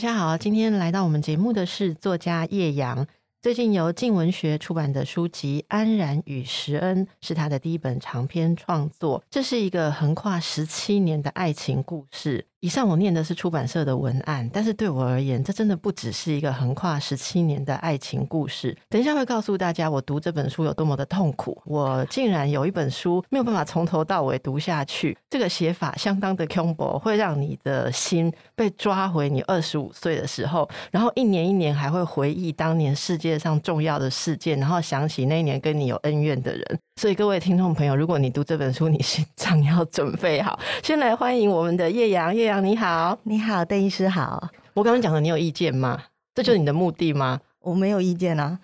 大家好，今天来到我们节目的是作家叶阳。最近由静文学出版的书籍《安然与石恩》是他的第一本长篇创作。这是一个横跨十七年的爱情故事。以上我念的是出版社的文案，但是对我而言，这真的不只是一个横跨十七年的爱情故事。等一下会告诉大家，我读这本书有多么的痛苦。我竟然有一本书没有办法从头到尾读下去，这个写法相当的恐怖，会让你的心被抓回你二十五岁的时候，然后一年一年还会回忆当年世界上重要的事件，然后想起那一年跟你有恩怨的人。所以各位听众朋友，如果你读这本书，你心脏要准备好。先来欢迎我们的叶阳，叶阳你好，你好，邓医师好。我刚刚讲的，你有意见吗？这就是你的目的吗？我没有意见啊。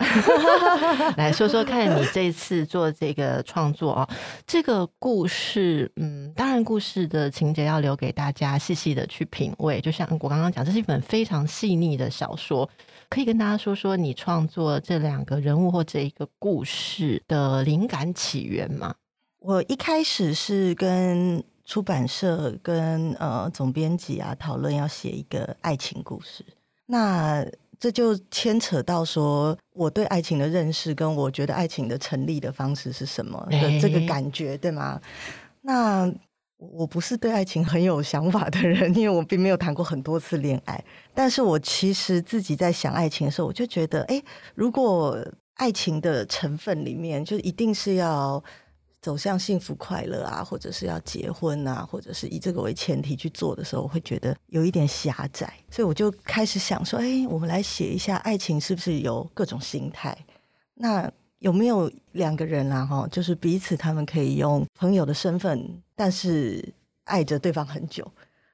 来说说看，你这次做这个创作啊，这个故事，嗯，当然故事的情节要留给大家细细的去品味。就像我刚刚讲，这是一本非常细腻的小说。可以跟大家说说你创作这两个人物或这一个故事的灵感起源吗？我一开始是跟出版社跟呃总编辑啊讨论要写一个爱情故事，那这就牵扯到说我对爱情的认识跟我觉得爱情的成立的方式是什么的这个感觉，对吗？那。我不是对爱情很有想法的人，因为我并没有谈过很多次恋爱。但是我其实自己在想爱情的时候，我就觉得，哎，如果爱情的成分里面就一定是要走向幸福快乐啊，或者是要结婚啊，或者是以这个为前提去做的时候，我会觉得有一点狭窄。所以我就开始想说，哎，我们来写一下爱情是不是有各种心态？那。有没有两个人啊？哈，就是彼此，他们可以用朋友的身份，但是爱着对方很久，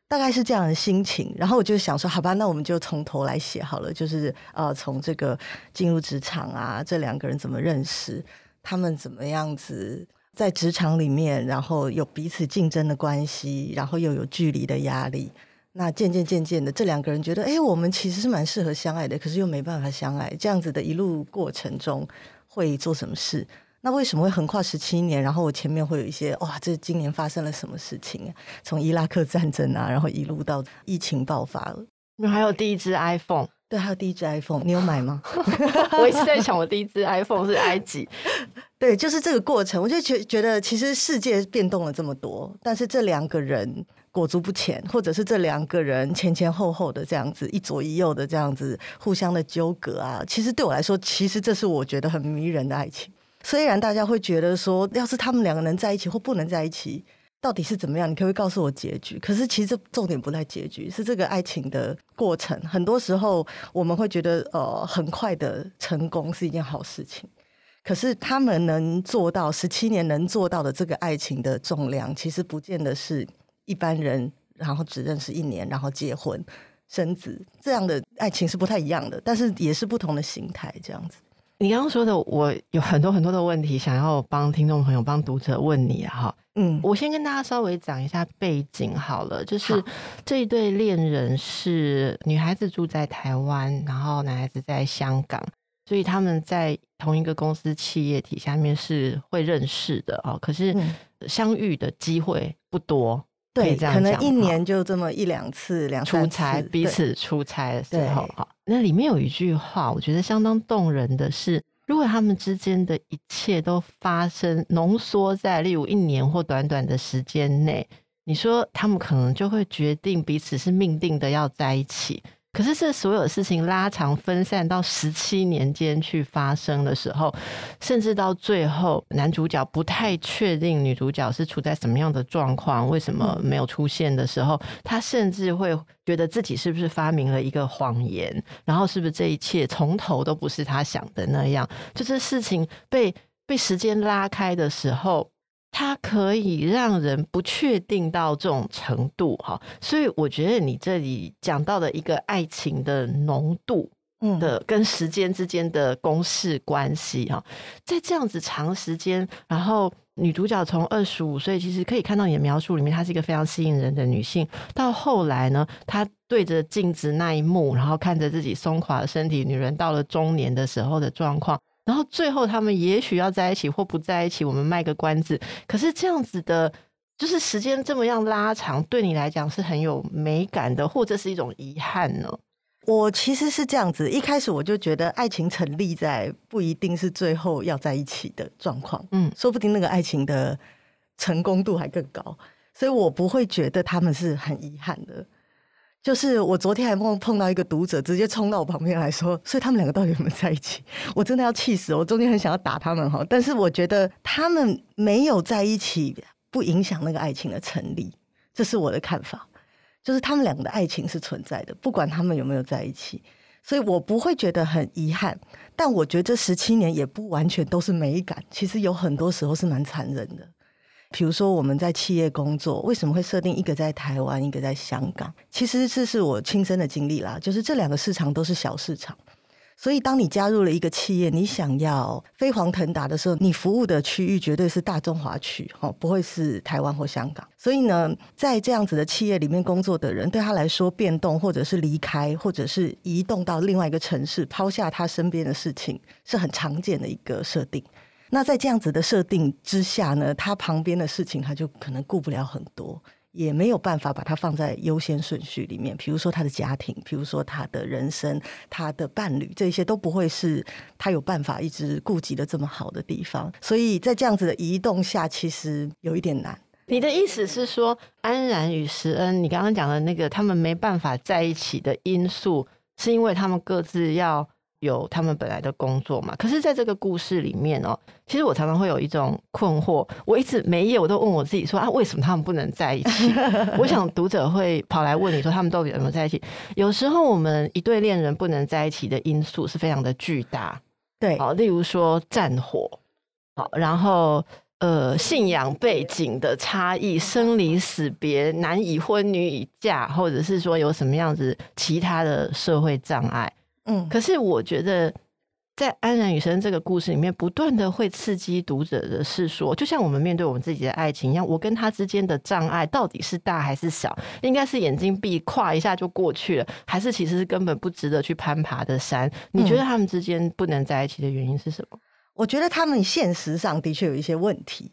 大概是这样的心情。然后我就想说，好吧，那我们就从头来写好了。就是呃，从这个进入职场啊，这两个人怎么认识，他们怎么样子在职场里面，然后有彼此竞争的关系，然后又有距离的压力。那渐渐渐渐的，这两个人觉得，哎，我们其实是蛮适合相爱的，可是又没办法相爱。这样子的一路过程中。会做什么事？那为什么会横跨十七年？然后我前面会有一些哇，这今年发生了什么事情啊？从伊拉克战争啊，然后一路到疫情爆发了，还有第一支 iPhone，对，还有第一支 iPhone，你有买吗？我一直在想，我第一支 iPhone 是埃及。对，就是这个过程，我就觉觉得其实世界变动了这么多，但是这两个人。裹足不前，或者是这两个人前前后后的这样子，一左一右的这样子互相的纠葛啊，其实对我来说，其实这是我觉得很迷人的爱情。虽然大家会觉得说，要是他们两个人在一起或不能在一起，到底是怎么样？你可不可以告诉我结局？可是其实重点不在结局，是这个爱情的过程。很多时候我们会觉得，呃，很快的成功是一件好事情。可是他们能做到十七年能做到的这个爱情的重量，其实不见得是。一般人，然后只认识一年，然后结婚生子，这样的爱情是不太一样的，但是也是不同的形态。这样子，你刚刚说的，我有很多很多的问题想要帮听众朋友、帮读者问你哈。嗯，我先跟大家稍微讲一下背景好了，就是这一对恋人是女孩子住在台湾，然后男孩子在香港，所以他们在同一个公司企业体下面是会认识的哦。可是相遇的机会不多。对，可能一年就这么一两次，两次出差，彼此出差的时候，哈，那里面有一句话，我觉得相当动人的是，如果他们之间的一切都发生浓缩在例如一年或短短的时间内，你说他们可能就会决定彼此是命定的要在一起。可是，这所有事情拉长分散到十七年间去发生的时候，甚至到最后，男主角不太确定女主角是处在什么样的状况，为什么没有出现的时候，他甚至会觉得自己是不是发明了一个谎言，然后是不是这一切从头都不是他想的那样？就是事情被被时间拉开的时候。它可以让人不确定到这种程度哈，所以我觉得你这里讲到的一个爱情的浓度，的跟时间之间的公式关系哈，在这样子长时间，然后女主角从二十五岁，其实可以看到你的描述里面，她是一个非常吸引人的女性。到后来呢，她对着镜子那一幕，然后看着自己松垮的身体，女人到了中年的时候的状况，然后最后他们也许要在一起或不在一起，我们卖个关子。可是这样子的，就是时间这么样拉长，对你来讲是很有美感的，或者是一种遗憾呢？我其实是这样子，一开始我就觉得爱情成立在不一定是最后要在一起的状况，嗯，说不定那个爱情的成功度还更高，所以我不会觉得他们是很遗憾的。就是我昨天还碰碰到一个读者，直接冲到我旁边来说，所以他们两个到底有没有在一起？我真的要气死我，中间很想要打他们哈，但是我觉得他们没有在一起，不影响那个爱情的成立，这是我的看法。就是他们两个的爱情是存在的，不管他们有没有在一起，所以我不会觉得很遗憾。但我觉得这十七年也不完全都是美感，其实有很多时候是蛮残忍的。比如说我们在企业工作，为什么会设定一个在台湾，一个在香港？其实这是我亲身的经历啦，就是这两个市场都是小市场。所以，当你加入了一个企业，你想要飞黄腾达的时候，你服务的区域绝对是大中华区，哦，不会是台湾或香港。所以呢，在这样子的企业里面工作的人，对他来说，变动或者是离开，或者是移动到另外一个城市，抛下他身边的事情，是很常见的一个设定。那在这样子的设定之下呢，他旁边的事情他就可能顾不了很多。也没有办法把它放在优先顺序里面，比如说他的家庭，比如说他的人生，他的伴侣，这些都不会是他有办法一直顾及的这么好的地方。所以在这样子的移动下，其实有一点难。你的意思是说，安然与石恩，你刚刚讲的那个他们没办法在一起的因素，是因为他们各自要。有他们本来的工作嘛？可是，在这个故事里面哦，其实我常常会有一种困惑，我一直每一页我都问我自己说啊，为什么他们不能在一起？我想读者会跑来问你说，他们到底有没有在一起？有时候我们一对恋人不能在一起的因素是非常的巨大，对，好，例如说战火，好，然后呃，信仰背景的差异，生离死别，男已婚女已嫁，或者是说有什么样子其他的社会障碍。嗯，可是我觉得，在《安然与生》这个故事里面，不断的会刺激读者的是说，就像我们面对我们自己的爱情一样，我跟他之间的障碍到底是大还是小？应该是眼睛闭，跨一下就过去了，还是其实是根本不值得去攀爬的山？你觉得他们之间不能在一起的原因是什么？我觉得他们现实上的确有一些问题，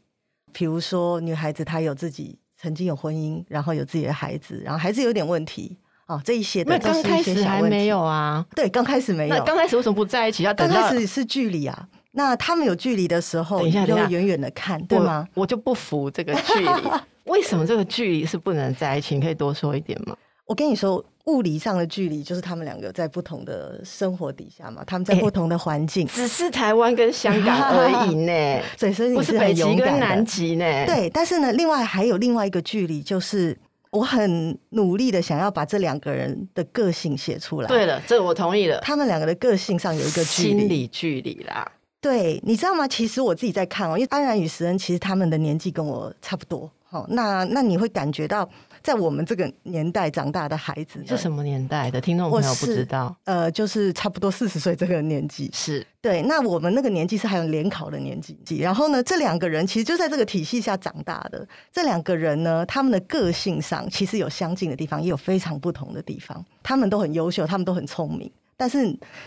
比如说女孩子她有自己曾经有婚姻，然后有自己的孩子，然后孩子有点问题。哦，这一些的都是一些小问题。刚开始还没有啊，对，刚开始没有。那刚开始为什么不在一起？要等到刚开始是距离啊。那他们有距离的时候，等一下，就远远的看，对吗？我就不服这个距离。为什么这个距离是不能在一起？你可以多说一点吗？我跟你说，物理上的距离就是他们两个在不同的生活底下嘛，他们在不同的环境，只是台湾跟香港而已呢。所以是不是北极跟南极呢？对，但是呢，另外还有另外一个距离就是。我很努力的想要把这两个人的个性写出来。对了，这我同意了。他们两个的个性上有一个距离，心理距离啦。对，你知道吗？其实我自己在看哦，因为安然与石恩其实他们的年纪跟我差不多。好，那那你会感觉到。在我们这个年代长大的孩子是什么年代的？听众朋友不知道。呃，就是差不多四十岁这个年纪。是对。那我们那个年纪是还有联考的年纪。然后呢，这两个人其实就在这个体系下长大的。这两个人呢，他们的个性上其实有相近的地方，也有非常不同的地方。他们都很优秀，他们都很聪明。但是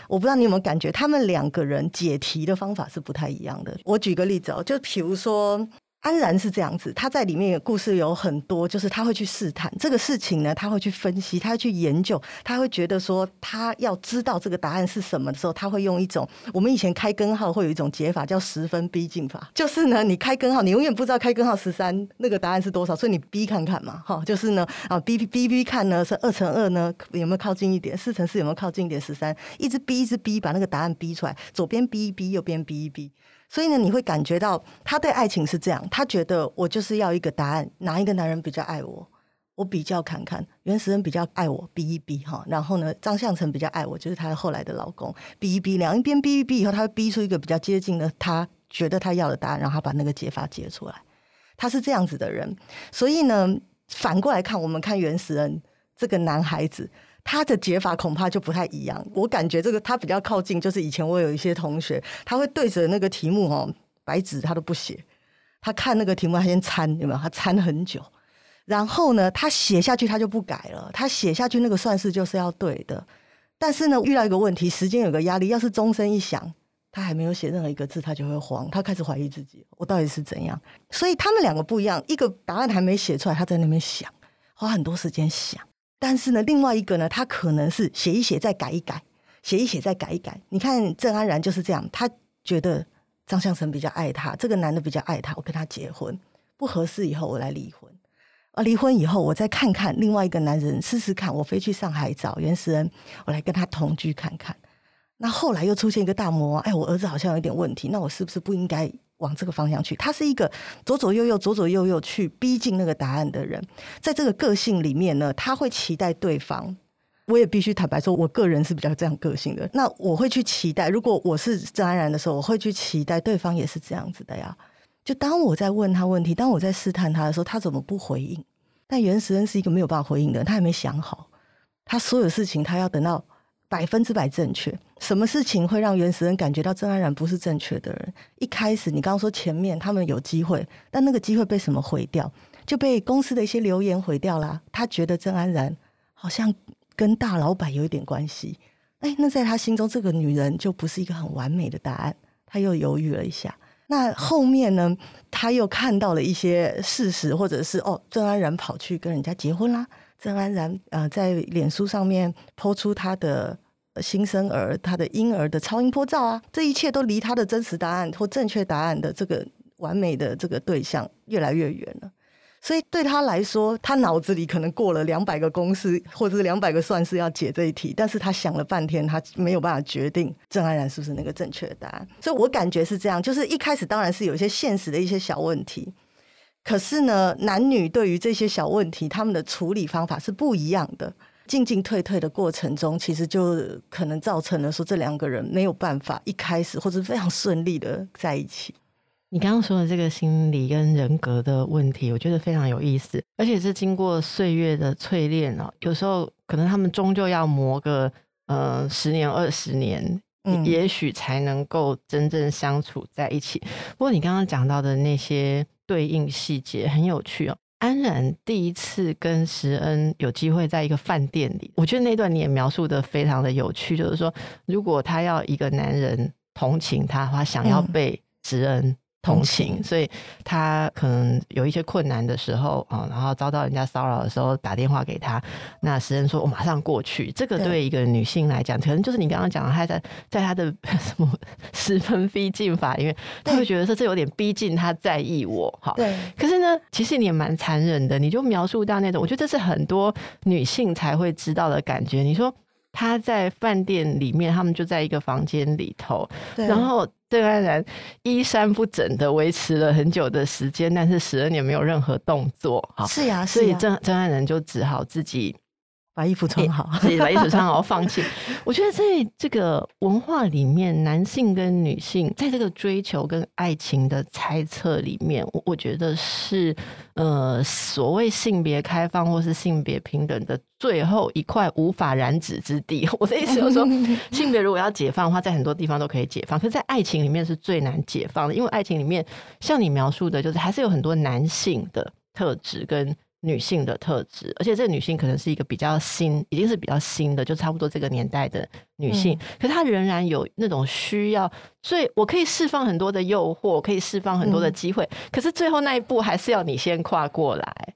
我不知道你有没有感觉，他们两个人解题的方法是不太一样的。我举个例子哦，就比如说。安然是这样子，他在里面的故事有很多，就是他会去试探这个事情呢，他会去分析，他会去研究，他会觉得说，他要知道这个答案是什么的时候，他会用一种我们以前开根号会有一种解法叫十分逼近法，就是呢，你开根号，你永远不知道开根号十三那个答案是多少，所以你逼看看嘛，哈，就是呢啊逼逼逼逼看呢是二乘二呢有没有靠近一点，四乘四有没有靠近一点十三，一直逼一直逼把那个答案逼出来，左边逼一逼，右边逼一逼。所以呢，你会感觉到他对爱情是这样，他觉得我就是要一个答案，哪一个男人比较爱我，我比较看看，袁石恩比较爱我，逼一逼哈，然后呢，张相成比较爱我，就是他后来的老公，逼一逼，两一边逼一逼以后，他会逼出一个比较接近的，他觉得他要的答案，然后他把那个解法解出来，他是这样子的人。所以呢，反过来看，我们看袁石恩这个男孩子。他的解法恐怕就不太一样。我感觉这个他比较靠近，就是以前我有一些同学，他会对着那个题目哦，白纸他都不写，他看那个题目他先参，有没有？他参很久，然后呢，他写下去他就不改了，他写下去那个算式就是要对的。但是呢，遇到一个问题，时间有个压力，要是钟声一响，他还没有写任何一个字，他就会慌，他开始怀疑自己，我到底是怎样？所以他们两个不一样，一个答案还没写出来，他在那边想，花很多时间想。但是呢，另外一个呢，他可能是写一写再改一改，写一写再改一改。你看郑安然就是这样，他觉得张相成比较爱他，这个男的比较爱他，我跟他结婚，不合适以后我来离婚。啊，离婚以后我再看看另外一个男人，试试看，我飞去上海找袁石恩，我来跟他同居看看。那后来又出现一个大魔王，哎，我儿子好像有点问题，那我是不是不应该？往这个方向去，他是一个左左右右、左左右右去逼近那个答案的人。在这个个性里面呢，他会期待对方。我也必须坦白说，我个人是比较这样个性的。那我会去期待，如果我是郑安然的时候，我会去期待对方也是这样子的呀。就当我在问他问题，当我在试探他的时候，他怎么不回应？但袁石恩是一个没有办法回应的，他还没想好，他所有事情他要等到。百分之百正确。什么事情会让原始人感觉到郑安然不是正确的人？一开始你刚刚说前面他们有机会，但那个机会被什么毁掉？就被公司的一些流言毁掉了。他觉得郑安然好像跟大老板有一点关系。哎，那在他心中，这个女人就不是一个很完美的答案。他又犹豫了一下。那后面呢？他又看到了一些事实，或者是哦，郑安然跑去跟人家结婚啦。郑安然呃，在脸书上面抛出他的。新生儿，他的婴儿的超音波照啊，这一切都离他的真实答案或正确答案的这个完美的这个对象越来越远了。所以对他来说，他脑子里可能过了两百个公式或者是两百个算式要解这一题，但是他想了半天，他没有办法决定郑安然是不是那个正确的答案。所以我感觉是这样，就是一开始当然是有一些现实的一些小问题，可是呢，男女对于这些小问题，他们的处理方法是不一样的。进进退退的过程中，其实就可能造成了说这两个人没有办法一开始或者非常顺利的在一起。你刚刚说的这个心理跟人格的问题，我觉得非常有意思，而且是经过岁月的淬炼哦。有时候可能他们终究要磨个呃十年二十年，嗯，也许才能够真正相处在一起。不过你刚刚讲到的那些对应细节很有趣哦。安然第一次跟石恩有机会在一个饭店里，我觉得那段你也描述的非常的有趣，就是说，如果他要一个男人同情他的话，想要被石恩。同情，所以他可能有一些困难的时候啊，然后遭到人家骚扰的时候，打电话给他。那时人说：“我马上过去。”这个对一个女性来讲，可能就是你刚刚讲的，她在在他的 什么十分逼近法里面，她会觉得说这有点逼近，她在意我。哈，对。可是呢，其实你也蛮残忍的，你就描述到那种，我觉得这是很多女性才会知道的感觉。你说他在饭店里面，他们就在一个房间里头，然后。郑安然衣衫不整的维持了很久的时间，但是十二年没有任何动作。好，是呀，所以郑郑安然就只好自己。把衣服穿好，自 己把衣服穿好，放弃。我觉得在这个文化里面，男性跟女性在这个追求跟爱情的猜测里面，我我觉得是呃所谓性别开放或是性别平等的最后一块无法染指之地。我的意思就是说，性别如果要解放的话，在很多地方都可以解放，可是，在爱情里面是最难解放的，因为爱情里面像你描述的，就是还是有很多男性的特质跟。女性的特质，而且这个女性可能是一个比较新，已经是比较新的，就差不多这个年代的女性。嗯、可是她仍然有那种需要，所以我可以释放很多的诱惑，可以释放很多的机会。嗯、可是最后那一步还是要你先跨过来。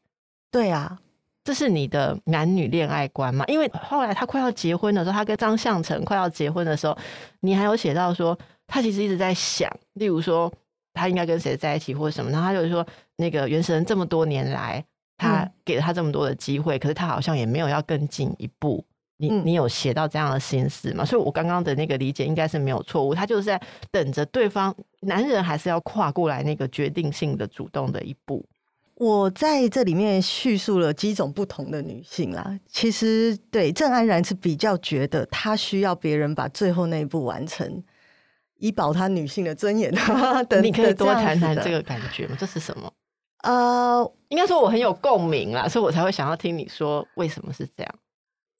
对啊，这是你的男女恋爱观嘛？因为后来他快要结婚的时候，他跟张相成快要结婚的时候，你还有写到说，他其实一直在想，例如说他应该跟谁在一起或者什么，然后他就是说，那个袁石恩这么多年来。他给了他这么多的机会，可是他好像也没有要更进一步。你你有写到这样的心思吗？所以我刚刚的那个理解应该是没有错误。他就是在等着对方男人还是要跨过来那个决定性的主动的一步。我在这里面叙述了几种不同的女性啦。其实对郑安然是比较觉得她需要别人把最后那一步完成，以保她女性的尊严。等你可以多谈谈这个感觉吗？这是什么？呃，应该说我很有共鸣啦，所以我才会想要听你说为什么是这样。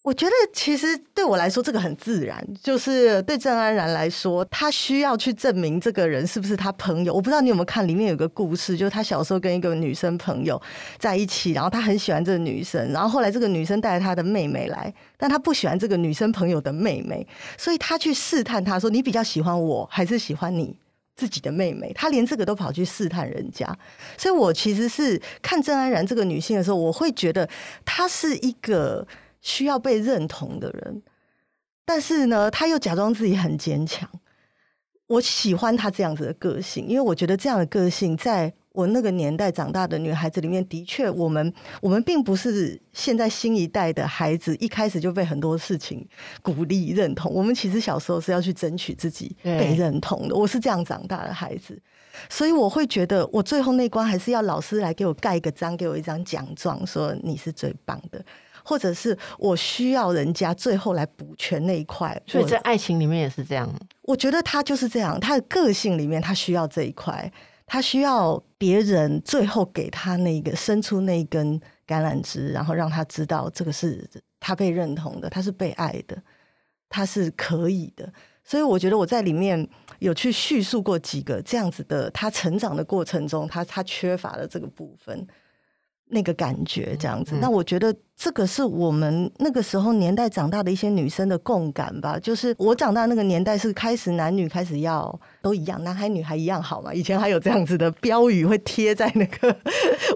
我觉得其实对我来说，这个很自然。就是对郑安然来说，他需要去证明这个人是不是他朋友。我不知道你有没有看里面有个故事，就是他小时候跟一个女生朋友在一起，然后他很喜欢这个女生，然后后来这个女生带着他的妹妹来，但他不喜欢这个女生朋友的妹妹，所以他去试探她说：“你比较喜欢我还是喜欢你自己的妹妹？”她连这个都跑去试探人家。所以我其实是看郑安然这个女性的时候，我会觉得她是一个。需要被认同的人，但是呢，她又假装自己很坚强。我喜欢她这样子的个性，因为我觉得这样的个性，在我那个年代长大的女孩子里面，的确，我们我们并不是现在新一代的孩子，一开始就被很多事情鼓励认同。我们其实小时候是要去争取自己被认同的。我是这样长大的孩子，所以我会觉得，我最后那关还是要老师来给我盖一个章，给我一张奖状，说你是最棒的。或者是我需要人家最后来补全那一块，所以在爱情里面也是这样。我觉得他就是这样，他的个性里面他需要这一块，他需要别人最后给他那个伸出那一根橄榄枝，然后让他知道这个是他被认同的，他是被爱的，他是可以的。所以我觉得我在里面有去叙述过几个这样子的他成长的过程中，他他缺乏了这个部分。那个感觉这样子，那我觉得这个是我们那个时候年代长大的一些女生的共感吧。就是我长大那个年代是开始男女开始要都一样，男孩女孩一样好嘛。以前还有这样子的标语会贴在那个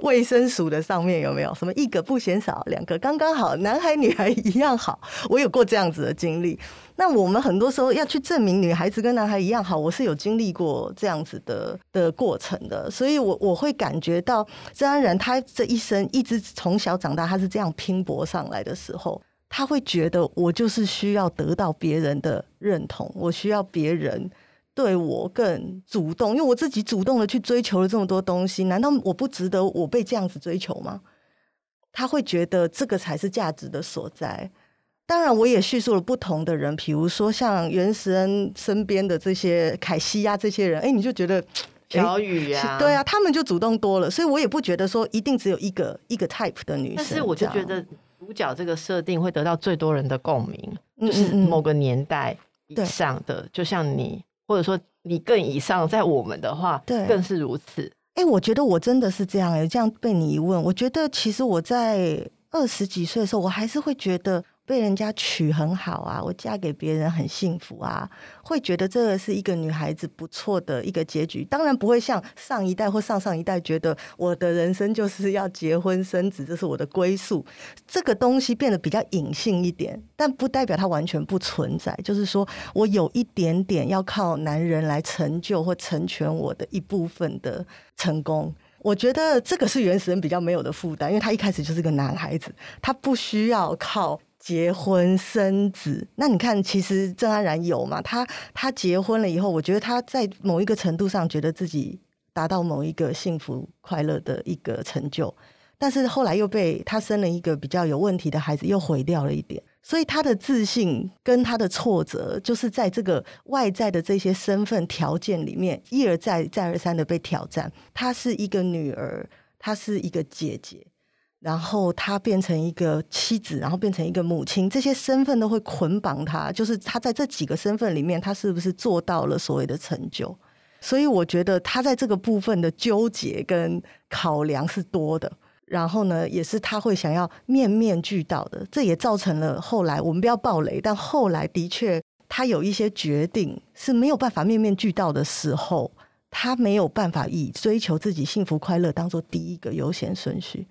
卫生署的上面，有没有？什么一个不嫌少，两个刚刚好，男孩女孩一样好。我有过这样子的经历。那我们很多时候要去证明女孩子跟男孩一样好，我是有经历过这样子的的过程的，所以我我会感觉到郑安然他这一生一直从小长大，他是这样拼拼搏上来的时候，他会觉得我就是需要得到别人的认同，我需要别人对我更主动，因为我自己主动的去追求了这么多东西，难道我不值得我被这样子追求吗？他会觉得这个才是价值的所在。当然，我也叙述了不同的人，比如说像袁石恩身边的这些凯西呀、这些人，哎，你就觉得小雨呀，对啊，他们就主动多了，所以我也不觉得说一定只有一个一个 type 的女生。但是我就觉得主角这个设定会得到最多人的共鸣，就是某个年代以上的，就像你，或者说你更以上，在我们的话，对，更是如此。哎，我觉得我真的是这样哎，这样被你一问，我觉得其实我在二十几岁的时候，我还是会觉得。被人家娶很好啊，我嫁给别人很幸福啊，会觉得这个是一个女孩子不错的一个结局。当然不会像上一代或上上一代觉得我的人生就是要结婚生子，这是我的归宿。这个东西变得比较隐性一点，但不代表它完全不存在。就是说我有一点点要靠男人来成就或成全我的一部分的成功。我觉得这个是原始人比较没有的负担，因为他一开始就是个男孩子，他不需要靠。结婚生子，那你看，其实郑安然有嘛？他他结婚了以后，我觉得他在某一个程度上觉得自己达到某一个幸福快乐的一个成就，但是后来又被他生了一个比较有问题的孩子，又毁掉了一点。所以他的自信跟他的挫折，就是在这个外在的这些身份条件里面，一而再、再而三的被挑战。她是一个女儿，她是一个姐姐。然后他变成一个妻子，然后变成一个母亲，这些身份都会捆绑他。就是他在这几个身份里面，他是不是做到了所谓的成就？所以我觉得他在这个部分的纠结跟考量是多的。然后呢，也是他会想要面面俱到的。这也造成了后来我们不要爆雷，但后来的确他有一些决定是没有办法面面俱到的时候，他没有办法以追求自己幸福快乐当做第一个优先顺序。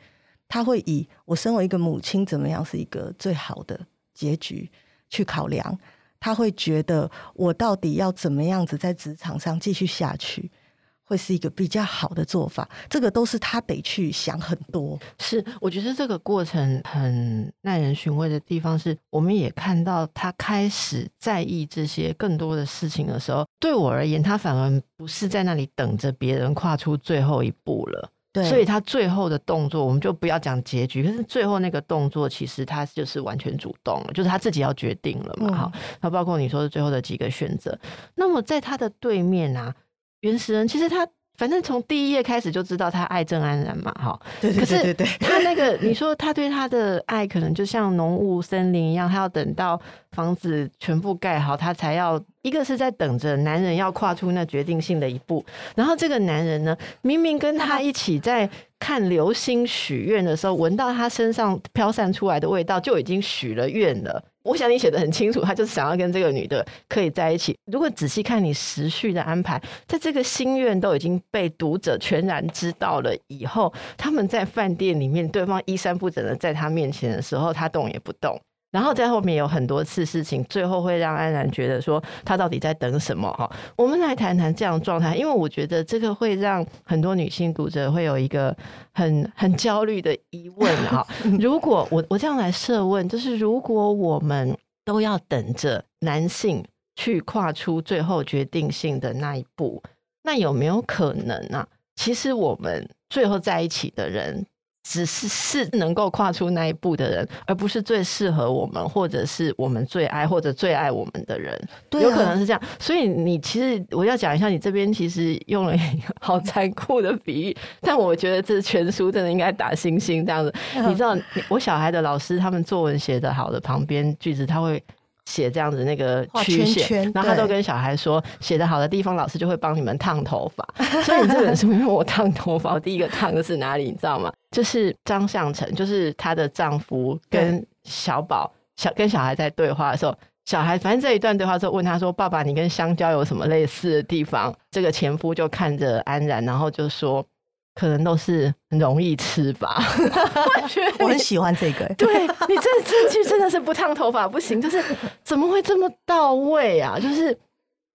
他会以我身为一个母亲怎么样是一个最好的结局去考量，他会觉得我到底要怎么样子在职场上继续下去，会是一个比较好的做法。这个都是他得去想很多。是，我觉得这个过程很耐人寻味的地方是，我们也看到他开始在意这些更多的事情的时候，对我而言，他反而不是在那里等着别人跨出最后一步了。对，所以他最后的动作，我们就不要讲结局。可是最后那个动作，其实他就是完全主动了，就是他自己要决定了嘛。好、嗯，那包括你说的最后的几个选择。那么在他的对面啊，原始人其实他反正从第一页开始就知道他爱郑安然嘛，哈。对对对对对。他那个，你说他对他的爱，可能就像浓雾森林一样，他要等到房子全部盖好，他才要。一个是在等着男人要跨出那决定性的一步，然后这个男人呢，明明跟他一起在看流星许愿的时候，闻到他身上飘散出来的味道，就已经许了愿了。我想你写的很清楚，他就是想要跟这个女的可以在一起。如果仔细看你时序的安排，在这个心愿都已经被读者全然知道了以后，他们在饭店里面，对方衣衫不整的在他面前的时候，他动也不动。然后在后面有很多次事情，最后会让安然觉得说他到底在等什么哈？我们来谈谈这样状态，因为我觉得这个会让很多女性读者会有一个很很焦虑的疑问哈。如果我我这样来设问，就是如果我们都要等着男性去跨出最后决定性的那一步，那有没有可能啊？其实我们最后在一起的人。只是是能够跨出那一步的人，而不是最适合我们，或者是我们最爱或者最爱我们的人。对啊，有可能是这样。所以你其实我要讲一下，你这边其实用了一个好残酷的比喻，但我觉得这全书真的应该打星星这样子。你知道，我小孩的老师他们作文写得好的旁边句子，他会。写这样子那个曲线，然后他都跟小孩说，写得好的地方，老师就会帮你们烫头发。所以你这本书因为我烫头发，我第一个烫的是哪里？你知道吗？就是张相成，就是她的丈夫跟小宝小跟小孩在对话的时候，小孩反正这一段对话之后问他说：“爸爸，你跟香蕉有什么类似的地方？”这个前夫就看着安然，然后就说。可能都是很容易吃吧，我很喜欢这个。对，你这这句真的是不烫头发不行，就是怎么会这么到位啊？就是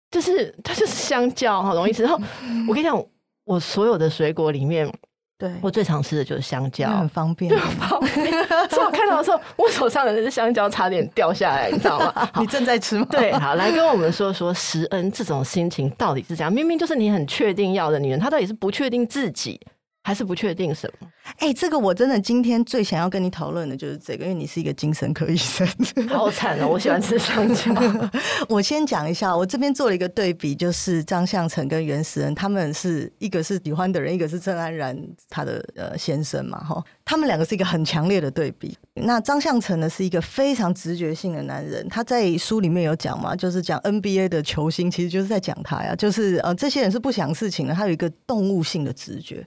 就是它就是香蕉，好容易吃。然后我跟你讲，我所有的水果里面，对我最常吃的就是香蕉，很方便，很方便。所以我看到的时候，我手上的那只香蕉差点掉下来，你知道吗？你正在吃吗？对，好，来跟我们说说石恩这种心情到底是怎样？明明就是你很确定要的女人，她到底是不确定自己。还是不确定什么？哎、欸，这个我真的今天最想要跟你讨论的就是这个，因为你是一个精神科医生。好惨哦！我喜欢吃香蕉。我先讲一下，我这边做了一个对比，就是张相成跟袁石人，他们是一个是喜欢的人，一个是郑安然他的呃先生嘛，哈，他们两个是一个很强烈的对比。那张相成呢，是一个非常直觉性的男人，他在书里面有讲嘛，就是讲 NBA 的球星，其实就是在讲他呀，就是呃这些人是不想事情的，他有一个动物性的直觉。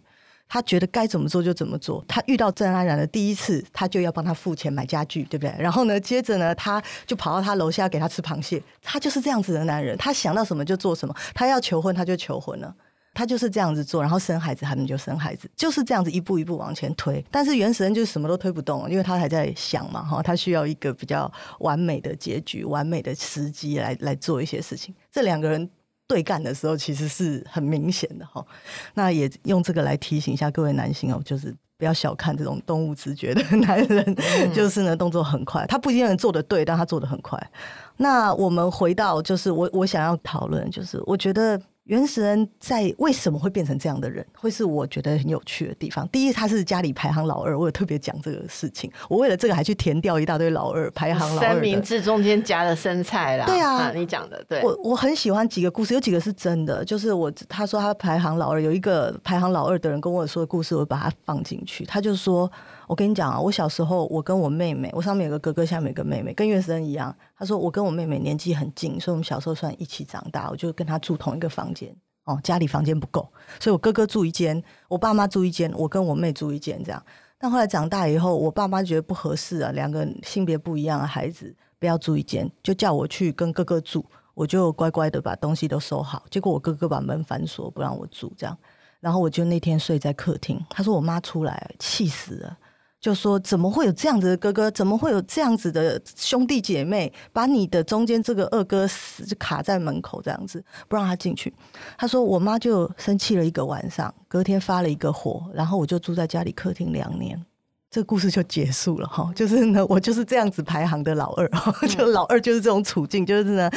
他觉得该怎么做就怎么做。他遇到郑安然的第一次，他就要帮他付钱买家具，对不对？然后呢，接着呢，他就跑到他楼下给他吃螃蟹。他就是这样子的男人，他想到什么就做什么。他要求婚，他就求婚了。他就是这样子做，然后生孩子，他们就生孩子，就是这样子一步一步往前推。但是原始人就是什么都推不动，因为他还在想嘛，哈，他需要一个比较完美的结局、完美的时机来来做一些事情。这两个人。对干的时候其实是很明显的哈，那也用这个来提醒一下各位男性哦，就是不要小看这种动物直觉的男人，就是呢动作很快，他不一定能做得对，但他做得很快。那我们回到就是我我想要讨论，就是我觉得。袁石恩在为什么会变成这样的人，会是我觉得很有趣的地方。第一，他是家里排行老二，我有特别讲这个事情。我为了这个还去填掉一大堆老二排行 老二三明治中间夹了生菜啦。对啊，啊你讲的对。我我很喜欢几个故事，有几个是真的，就是我他说他排行老二，有一个排行老二的人跟我说的故事，我把它放进去。他就说。我跟你讲啊，我小时候，我跟我妹妹，我上面有个哥哥，下面有个妹妹，跟袁石恩一样。他说我跟我妹妹年纪很近，所以我们小时候算一起长大。我就跟他住同一个房间哦，家里房间不够，所以我哥哥住一间，我爸妈住一间，我跟我妹住一间这样。但后来长大以后，我爸妈觉得不合适啊，两个性别不一样的孩子不要住一间，就叫我去跟哥哥住。我就乖乖的把东西都收好，结果我哥哥把门反锁，不让我住这样。然后我就那天睡在客厅，他说我妈出来气死了。就说怎么会有这样子的哥哥？怎么会有这样子的兄弟姐妹？把你的中间这个二哥死就卡在门口这样子，不让他进去。他说我妈就生气了一个晚上，隔天发了一个火，然后我就住在家里客厅两年。这故事就结束了哈。就是呢，我就是这样子排行的老二，就老二就是这种处境，就是呢，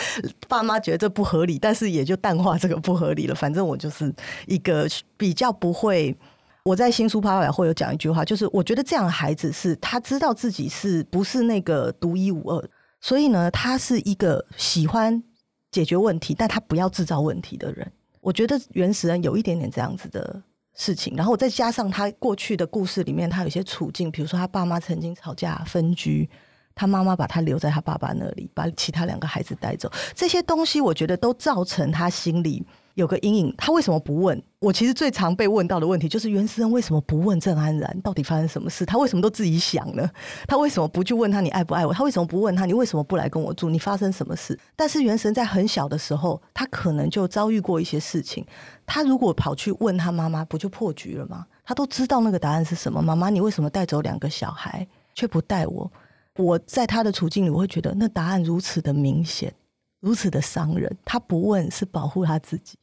爸妈觉得这不合理，但是也就淡化这个不合理了。反正我就是一个比较不会。我在新书发表会有讲一句话，就是我觉得这样的孩子是他知道自己是不是那个独一无二，所以呢，他是一个喜欢解决问题，但他不要制造问题的人。我觉得原始人有一点点这样子的事情，然后再加上他过去的故事里面，他有些处境，比如说他爸妈曾经吵架分居，他妈妈把他留在他爸爸那里，把其他两个孩子带走，这些东西我觉得都造成他心里。有个阴影，他为什么不问？我其实最常被问到的问题就是：原始人为什么不问郑安然到底发生什么事？他为什么都自己想呢？他为什么不去问他你爱不爱我？他为什么不问他你为什么不来跟我住？你发生什么事？但是原神在很小的时候，他可能就遭遇过一些事情。他如果跑去问他妈妈，不就破局了吗？他都知道那个答案是什么。妈妈，你为什么带走两个小孩却不带我？我在他的处境里，我会觉得那答案如此的明显，如此的伤人。他不问是保护他自己。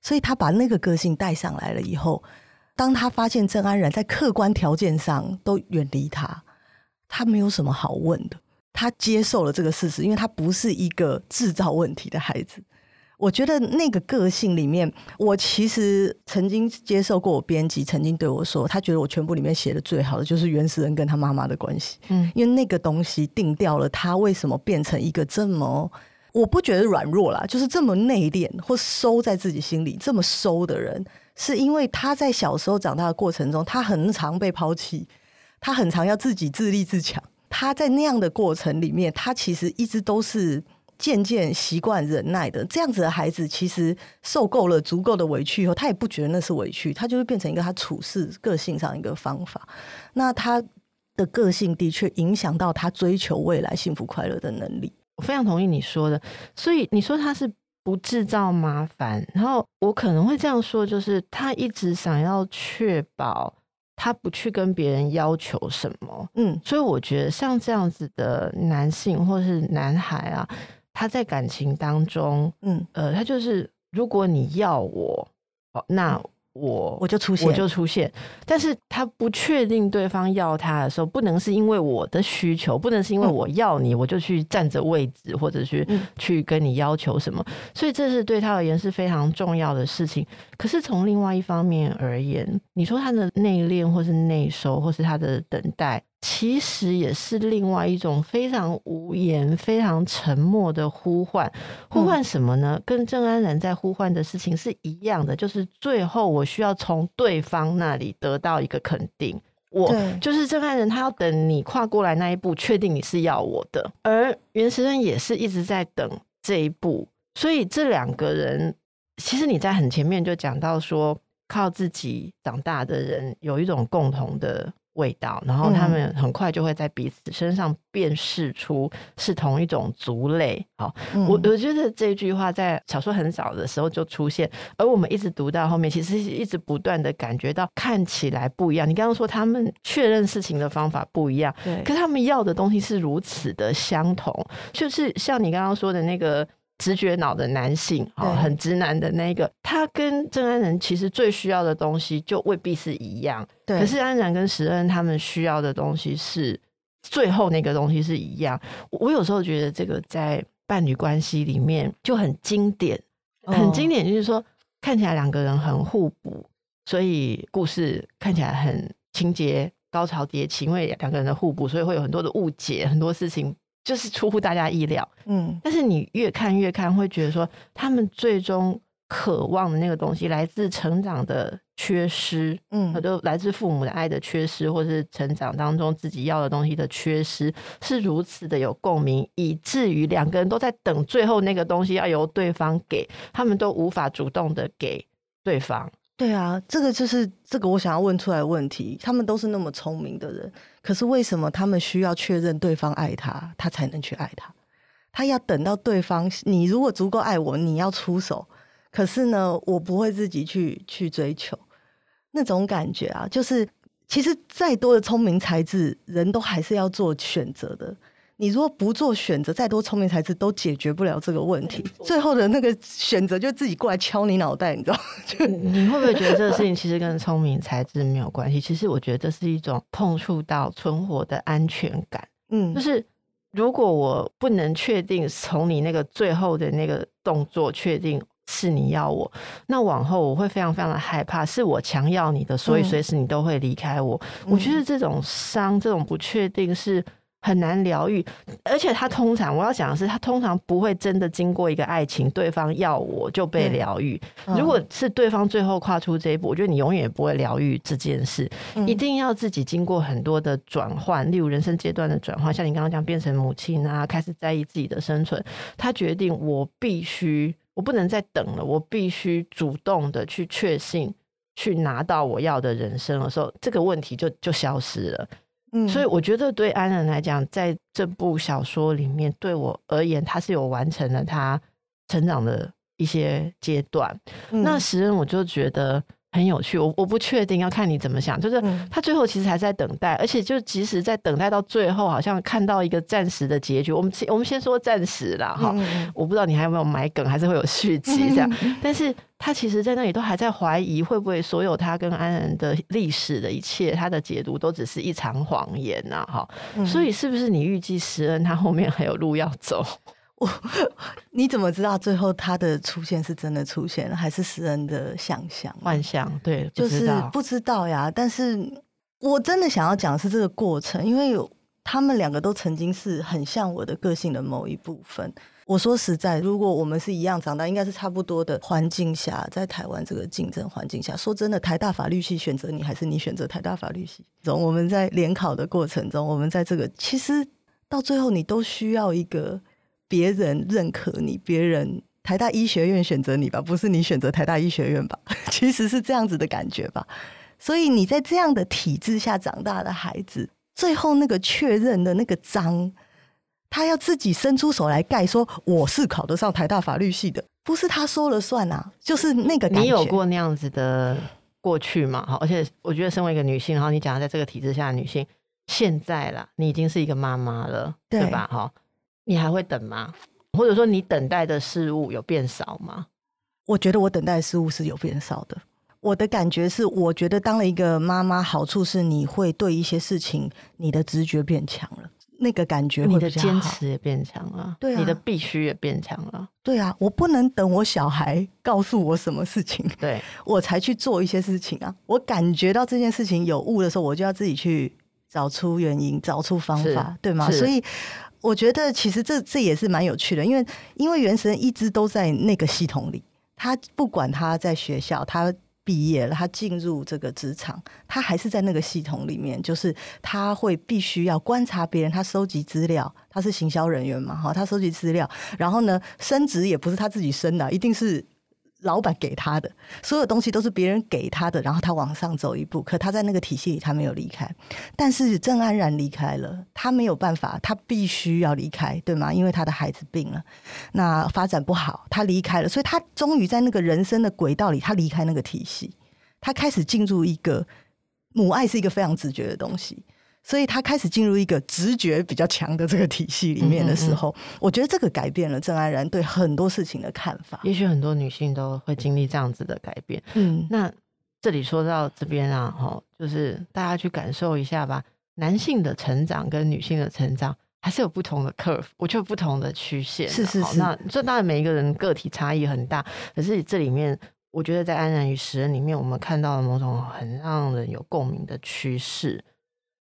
所以他把那个个性带上来了以后，当他发现郑安然在客观条件上都远离他，他没有什么好问的，他接受了这个事实，因为他不是一个制造问题的孩子。我觉得那个个性里面，我其实曾经接受过我编辑曾经对我说，他觉得我全部里面写的最好的就是原始人跟他妈妈的关系，嗯，因为那个东西定掉了他为什么变成一个这么。我不觉得软弱啦，就是这么内敛或收在自己心里这么收的人，是因为他在小时候长大的过程中，他很常被抛弃，他很常要自己自立自强。他在那样的过程里面，他其实一直都是渐渐习惯忍耐的。这样子的孩子，其实受够了足够的委屈以后，他也不觉得那是委屈，他就会变成一个他处事个性上一个方法。那他的个性的确影响到他追求未来幸福快乐的能力。我非常同意你说的，所以你说他是不制造麻烦，然后我可能会这样说，就是他一直想要确保他不去跟别人要求什么，嗯，所以我觉得像这样子的男性或是男孩啊，他在感情当中，嗯，呃，他就是如果你要我，那。我我就出现，我就出现，但是他不确定对方要他的时候，不能是因为我的需求，不能是因为我要你，我就去占着位置，或者去去跟你要求什么，所以这是对他而言是非常重要的事情。可是从另外一方面而言，你说他的内敛，或是内收，或是他的等待。其实也是另外一种非常无言、非常沉默的呼唤。呼唤什么呢？跟郑安然在呼唤的事情是一样的，就是最后我需要从对方那里得到一个肯定。我就是郑安然，他要等你跨过来那一步，确定你是要我的。而袁石人也是一直在等这一步。所以这两个人，其实你在很前面就讲到说，靠自己长大的人有一种共同的。味道，然后他们很快就会在彼此身上辨识出是同一种族类。好，嗯、我我觉得这句话在小说很早的时候就出现，而我们一直读到后面，其实一直不断的感觉到看起来不一样。你刚刚说他们确认事情的方法不一样，对，可是他们要的东西是如此的相同，就是像你刚刚说的那个。直觉脑的男性，哦，很直男的那个，他跟郑安仁其实最需要的东西就未必是一样。对，可是安然跟石恩他们需要的东西是最后那个东西是一样。我有时候觉得这个在伴侣关系里面就很经典，很经典，就是说看起来两个人很互补，所以故事看起来很情节高潮迭起，因为两个人的互补，所以会有很多的误解，很多事情。就是出乎大家意料，嗯，但是你越看越看，会觉得说他们最终渴望的那个东西，来自成长的缺失，嗯，很多来自父母的爱的缺失，或是成长当中自己要的东西的缺失，是如此的有共鸣，以至于两个人都在等最后那个东西要由对方给，他们都无法主动的给对方。对啊，这个就是这个我想要问出来的问题。他们都是那么聪明的人，可是为什么他们需要确认对方爱他，他才能去爱他？他要等到对方，你如果足够爱我，你要出手。可是呢，我不会自己去去追求那种感觉啊。就是其实再多的聪明才智，人都还是要做选择的。你如果不做选择，再多聪明才智都解决不了这个问题。最后的那个选择就自己过来敲你脑袋，你知道？就你会不会觉得这个事情其实跟聪明才智没有关系？其实我觉得这是一种碰触到存活的安全感。嗯，就是如果我不能确定从你那个最后的那个动作确定是你要我，那往后我会非常非常的害怕，是我强要你的，所以随时你都会离开我。嗯，我觉得这种伤，这种不确定是。很难疗愈，而且他通常我要讲的是，他通常不会真的经过一个爱情，对方要我就被疗愈。如果是对方最后跨出这一步，我觉得你永远也不会疗愈这件事，一定要自己经过很多的转换，例如人生阶段的转换，像你刚刚讲变成母亲啊，开始在意自己的生存，他决定我必须，我不能再等了，我必须主动的去确信，去拿到我要的人生的时候，这个问题就就消失了。嗯，所以我觉得对安然来讲，在这部小说里面，对我而言，他是有完成了他成长的一些阶段。嗯、那时恩，我就觉得。很有趣，我我不确定，要看你怎么想。就是他最后其实还在等待，而且就即使在等待到最后，好像看到一个暂时的结局。我们我们先说暂时啦，哈。我不知道你还有没有埋梗，还是会有续集这样。但是他其实，在那里都还在怀疑，会不会所有他跟安然的历史的一切，他的解读都只是一场谎言呐，哈。所以，是不是你预计石恩他后面还有路要走？我 你怎么知道最后他的出现是真的出现了，还是诗人的想象幻想？对，就是不知道呀。但是我真的想要讲的是这个过程，因为有他们两个都曾经是很像我的个性的某一部分。我说实在，如果我们是一样长大，应该是差不多的环境下，在台湾这个竞争环境下，说真的，台大法律系选择你，还是你选择台大法律系？从我们在联考的过程中，我们在这个其实到最后，你都需要一个。别人认可你，别人台大医学院选择你吧，不是你选择台大医学院吧？其实是这样子的感觉吧。所以你在这样的体制下长大的孩子，最后那个确认的那个章，他要自己伸出手来盖，说我是考得上台大法律系的，不是他说了算啊，就是那个感觉。你有过那样子的过去吗？好，而且我觉得身为一个女性，然后你讲在这个体制下的女性，现在啦，你已经是一个妈妈了，对，对吧？哈。你还会等吗？或者说你等待的事物有变少吗？我觉得我等待的事物是有变少的。我的感觉是，我觉得当了一个妈妈，好处是你会对一些事情，你的直觉变强了，那个感觉你的坚持也变强了，对啊，你的必须也变强了，对啊，我不能等我小孩告诉我什么事情，对，我才去做一些事情啊。我感觉到这件事情有误的时候，我就要自己去找出原因，找出方法，对吗？所以。我觉得其实这这也是蛮有趣的，因为因为原神一直都在那个系统里，他不管他在学校，他毕业了，他进入这个职场，他还是在那个系统里面，就是他会必须要观察别人，他收集资料，他是行销人员嘛，哈，他收集资料，然后呢，升职也不是他自己升的，一定是。老板给他的所有东西都是别人给他的，然后他往上走一步，可他在那个体系里他没有离开，但是郑安然离开了，他没有办法，他必须要离开，对吗？因为他的孩子病了，那发展不好，他离开了，所以他终于在那个人生的轨道里，他离开那个体系，他开始进入一个母爱是一个非常直觉的东西。所以他开始进入一个直觉比较强的这个体系里面的时候，嗯嗯嗯，我觉得这个改变了郑安然对很多事情的看法。也许很多女性都会经历这样子的改变。嗯，那这里说到这边啊，哈，就是大家去感受一下吧。男性的成长跟女性的成长还是有不同的 curve，我觉得不同的曲线。是是是。那这当然每一个人个体差异很大，可是这里面，我觉得在安然与食人里面，我们看到了某种很让人有共鸣的趋势。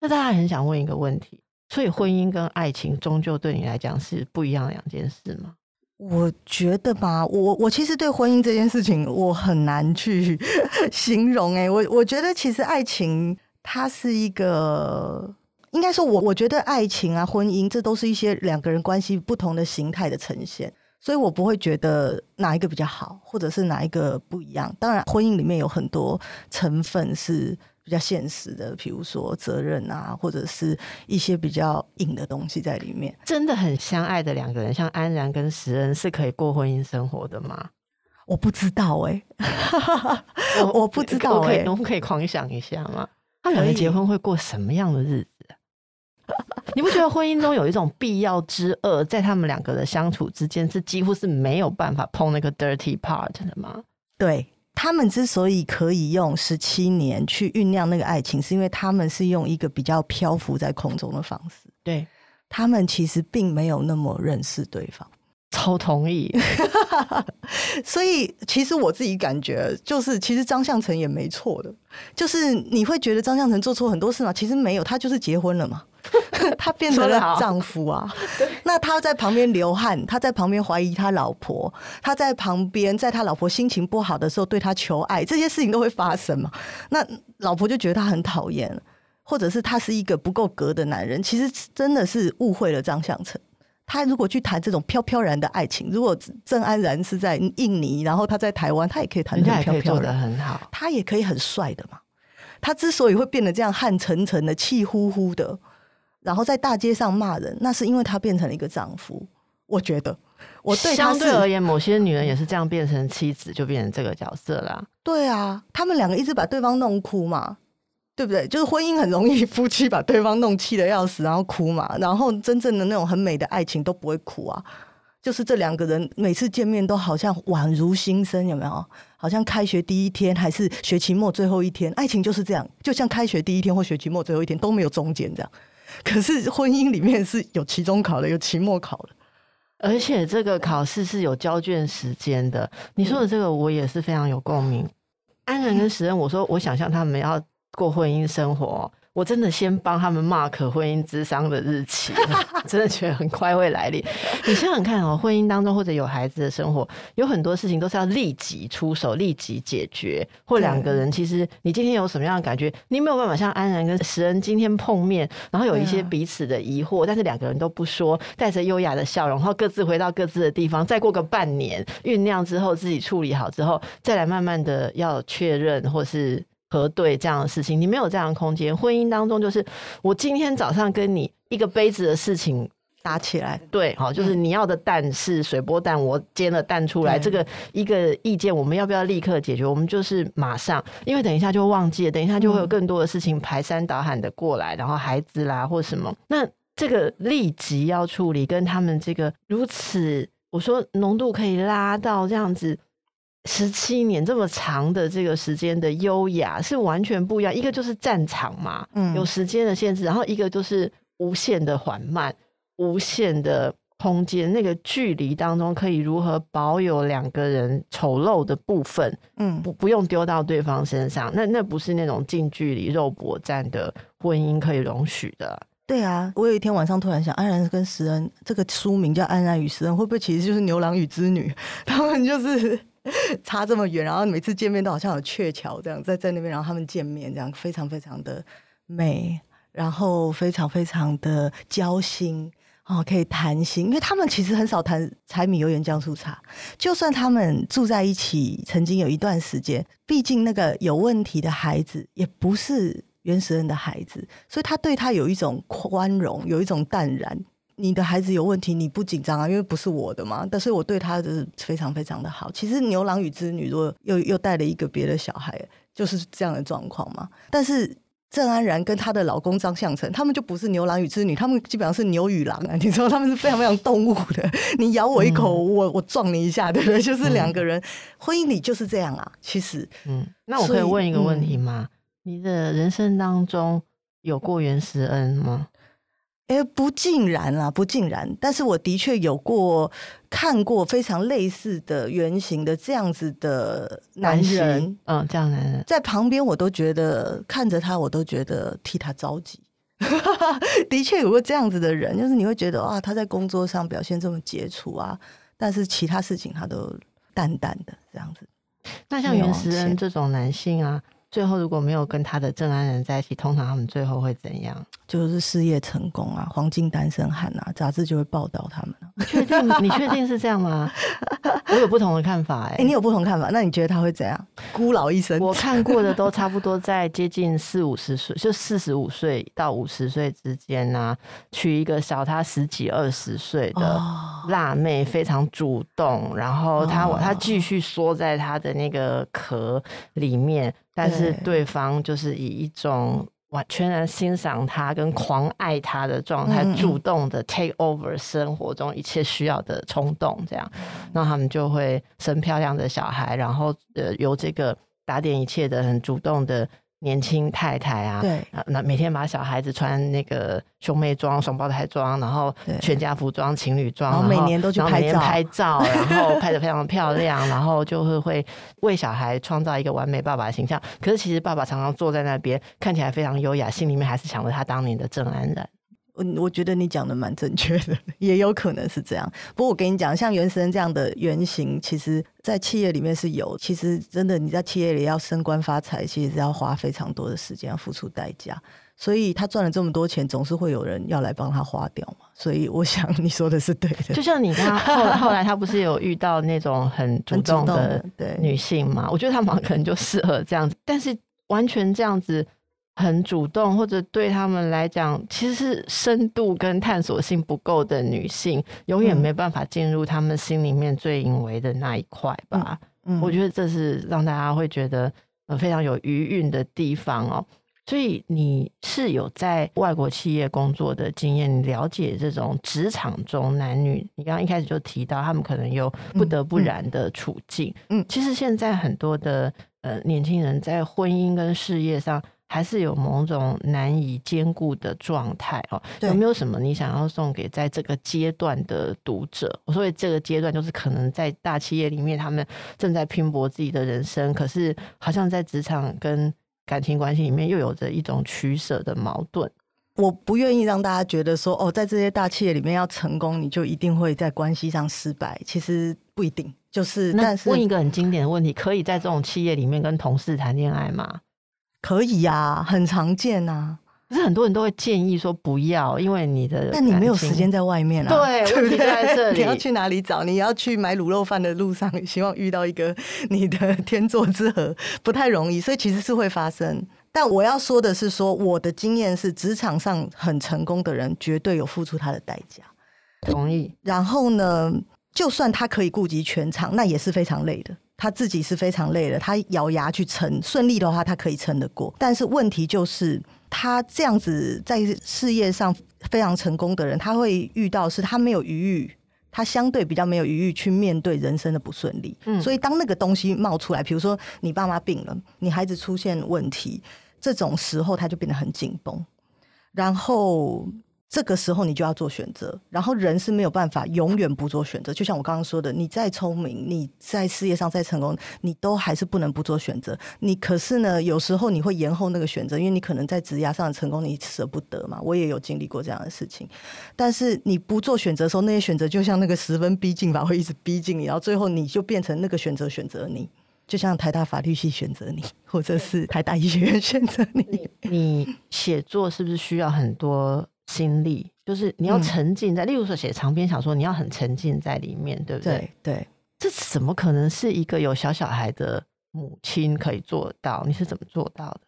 那大家很想问一个问题，所以婚姻跟爱情终究对你来讲是不一样的两件事吗？我觉得吧，我我其实对婚姻这件事情我很难去 形容欸。诶，我我觉得其实爱情它是一个，应该说我我觉得爱情啊、婚姻这都是一些两个人关系不同的形态的呈现，所以我不会觉得哪一个比较好，或者是哪一个不一样。当然，婚姻里面有很多成分是。比较现实的，比如说责任啊，或者是一些比较硬的东西在里面。真的很相爱的两个人，像安然跟石恩，是可以过婚姻生活的吗？我不知道哎、欸，我 我不知道哎、欸，我们可以狂想一下吗？他们两个结婚会过什么样的日子？你不觉得婚姻中有一种必要之恶，在他们两个的相处之间是几乎是没有办法碰那个 dirty part 的吗？对。他们之所以可以用十七年去酝酿那个爱情，是因为他们是用一个比较漂浮在空中的方式。对，他们其实并没有那么认识对方。超同意。所以，其实我自己感觉，就是其实张相成也没错的。就是你会觉得张相成做错很多事吗？其实没有，他就是结婚了嘛。他变成了丈夫啊。那他在旁边流汗，他在旁边怀疑他老婆，他在旁边，在他老婆心情不好的时候对他求爱，这些事情都会发生嘛。那老婆就觉得他很讨厌，或者是他是一个不够格的男人。其实真的是误会了张相成。他如果去谈这种飘飘然的爱情，如果郑安然是在印尼，然后他在台湾，他也可以谈得飘飘然，很好，他也可以很帅的嘛。他之所以会变得这样汗沉沉的、气呼呼的，然后在大街上骂人，那是因为他变成了一个丈夫。我觉得，我对他相对而言，某些女人也是这样变成妻子，就变成这个角色啦。对啊，他们两个一直把对方弄哭嘛。对不对？就是婚姻很容易，夫妻把对方弄气得要死，然后哭嘛。然后真正的那种很美的爱情都不会哭啊。就是这两个人每次见面都好像宛如新生，有没有？好像开学第一天还是学期末最后一天，爱情就是这样，就像开学第一天或学期末最后一天都没有中间这样。可是婚姻里面是有期中考的，有期末考的，而且这个考试是有交卷时间的。你说的这个我也是非常有共鸣。安然跟时恩，我说我想象他们要。过婚姻生活，我真的先帮他们 mark 婚姻之商的日期，真的觉得很快会来临。你想想看哦，婚姻当中或者有孩子的生活，有很多事情都是要立即出手、立即解决。或两个人，其实你今天有什么样的感觉，你没有办法像安然跟石恩今天碰面，然后有一些彼此的疑惑，但是两个人都不说，带着优雅的笑容，然后各自回到各自的地方，再过个半年酝酿之后，自己处理好之后，再来慢慢的要确认或是。核对这样的事情，你没有这样的空间。婚姻当中，就是我今天早上跟你一个杯子的事情打起来，对，好，就是你要的蛋是水波蛋，我煎了蛋出来，这个一个意见，我们要不要立刻解决？我们就是马上，因为等一下就忘记了，等一下就会有更多的事情排山倒海的过来，然后孩子啦或什么，那这个立即要处理，跟他们这个如此，我说浓度可以拉到这样子。十七年这么长的这个时间的优雅是完全不一样，一个就是战场嘛，嗯，有时间的限制，然后一个就是无限的缓慢，无限的空间，那个距离当中可以如何保有两个人丑陋的部分，嗯，不不用丢到对方身上，那那不是那种近距离肉搏战的婚姻可以容许的。对啊，我有一天晚上突然想，安然跟石恩这个书名叫《安然与石恩》，会不会其实就是牛郎与织女？他们就是。差这么远，然后每次见面都好像有鹊桥这样在在那边，然后他们见面这样非常非常的美，然后非常非常的交心哦，可以谈心，因为他们其实很少谈柴米油盐酱醋茶，就算他们住在一起，曾经有一段时间，毕竟那个有问题的孩子也不是原始人的孩子，所以他对他有一种宽容，有一种淡然。你的孩子有问题，你不紧张啊？因为不是我的嘛。但是我对他就是非常非常的好。其实牛郎与织女如果又又带了一个别的小孩，就是这样的状况嘛。但是郑安然跟她的老公张相成，他们就不是牛郎与织女，他们基本上是牛与狼啊。你知道他们是非常非常动物的。你咬我一口，嗯、我我撞你一下，对不对？就是两个人、嗯、婚姻里就是这样啊。其实，嗯，那我可以问一个问题吗？嗯、你的人生当中有过袁石恩吗？哎，不尽然啦，不尽然。但是我的确有过看过非常类似的原型的这样子的男人，嗯，这样男人在旁边，我都觉得看着他，我都觉得替他着急。的确有过这样子的人，就是你会觉得啊，他在工作上表现这么杰出啊，但是其他事情他都淡淡的这样子。那像袁石恩这种男性啊。最后如果没有跟他的正安人在一起，通常他们最后会怎样？就是事业成功啊，黄金单身汉啊，杂志就会报道他们。你确定？你确定是这样吗？我有不同的看法哎、欸。哎、欸，你有不同看法？那你觉得他会怎样？孤老一生？我看过的都 差不多在接近四五十岁，就四十五岁到五十岁之间啊，娶一个小他十几二十岁的辣妹，非常主动，然后他、哦、他继续缩在他的那个壳里面。但是对方就是以一种完全然欣赏他跟狂爱他的状态，主动的 take over 生活中一切需要的冲动，这样，那他们就会生漂亮的小孩，然后呃由这个打点一切的很主动的。年轻太太啊，对，那每天把小孩子穿那个兄妹装、双胞胎装，然后全家服装、情侣装，然后每年都去拍照，拍照，然后 拍的非常漂亮，然后就会会为小孩创造一个完美爸爸的形象。可是其实爸爸常常坐在那边，看起来非常优雅，心里面还是想着他当年的郑安然。我觉得你讲的蛮正确的，也有可能是这样。不过我跟你讲，像原生这样的原型，其实在企业里面是有。其实真的你在企业里要升官发财，其实是要花非常多的时间，要付出代价。所以他赚了这么多钱，总是会有人要来帮他花掉嘛。所以我想你说的是对的。就像你他后后来他不是有遇到那种很主动的女性嘛？我觉得他们可能就适合这样子，但是完全这样子很主动，或者对他们来讲其实是深度跟探索性不够的女性，永远没办法进入他们心里面最隐微的那一块吧。嗯嗯。我觉得这是让大家会觉得呃非常有余韵的地方哦。所以你是有在外国企业工作的经验，你了解这种职场中男女。你刚刚一开始就提到，他们可能有不得不然的处境。嗯，嗯，其实现在很多的呃年轻人在婚姻跟事业上，还是有某种难以兼顾的状态哦。有没有什么你想要送给在这个阶段的读者？我说的这个阶段，就是可能在大企业里面，他们正在拼搏自己的人生，可是好像在职场跟感情关系里面又有着一种取舍的矛盾。我不愿意让大家觉得说，哦，在这些大企业里面要成功，你就一定会在关系上失败。其实不一定。就是，但是问一个很经典的问题：可以在这种企业里面跟同事谈恋爱吗？可以呀、啊，很常见呐、啊。可是很多人都会建议说不要，因为你的……但你没有时间在外面啊。对，问题在这里。你要去哪里找？你要去买卤肉饭的路上，希望遇到一个你的天作之合，不太容易。所以其实是会发生。但我要说的是说，说我的经验是，职场上很成功的人，绝对有付出他的代价。同意。然后呢，就算他可以顾及全场，那也是非常累的。他自己是非常累的，他咬牙去撑，顺利的话，他可以撑得过。但是问题就是，他这样子在事业上非常成功的人，他会遇到是他没有余裕。他相对比较没有余裕去面对人生的不顺利，嗯，所以当那个东西冒出来，比如说你爸妈病了，你孩子出现问题，这种时候他就变得很紧绷，然后。这个时候你就要做选择，然后人是没有办法永远不做选择。就像我刚刚说的，你再聪明，你在事业上再成功，你都还是不能不做选择。你可是呢，有时候你会延后那个选择，因为你可能在职涯上的成功，你舍不得嘛。我也有经历过这样的事情。但是你不做选择的时候，那些选择就像那个十分逼近吧，会一直逼近你，然后最后你就变成那个选择选择你，就像台大法律系选择你，或者是台大医学院选择你。你写作是不是需要很多？心力就是你要沉浸在，嗯、例如说写长篇小说，你要很沉浸在里面，对不对？对，对，这怎么可能是一个有小小孩的母亲可以做到？你是怎么做到的？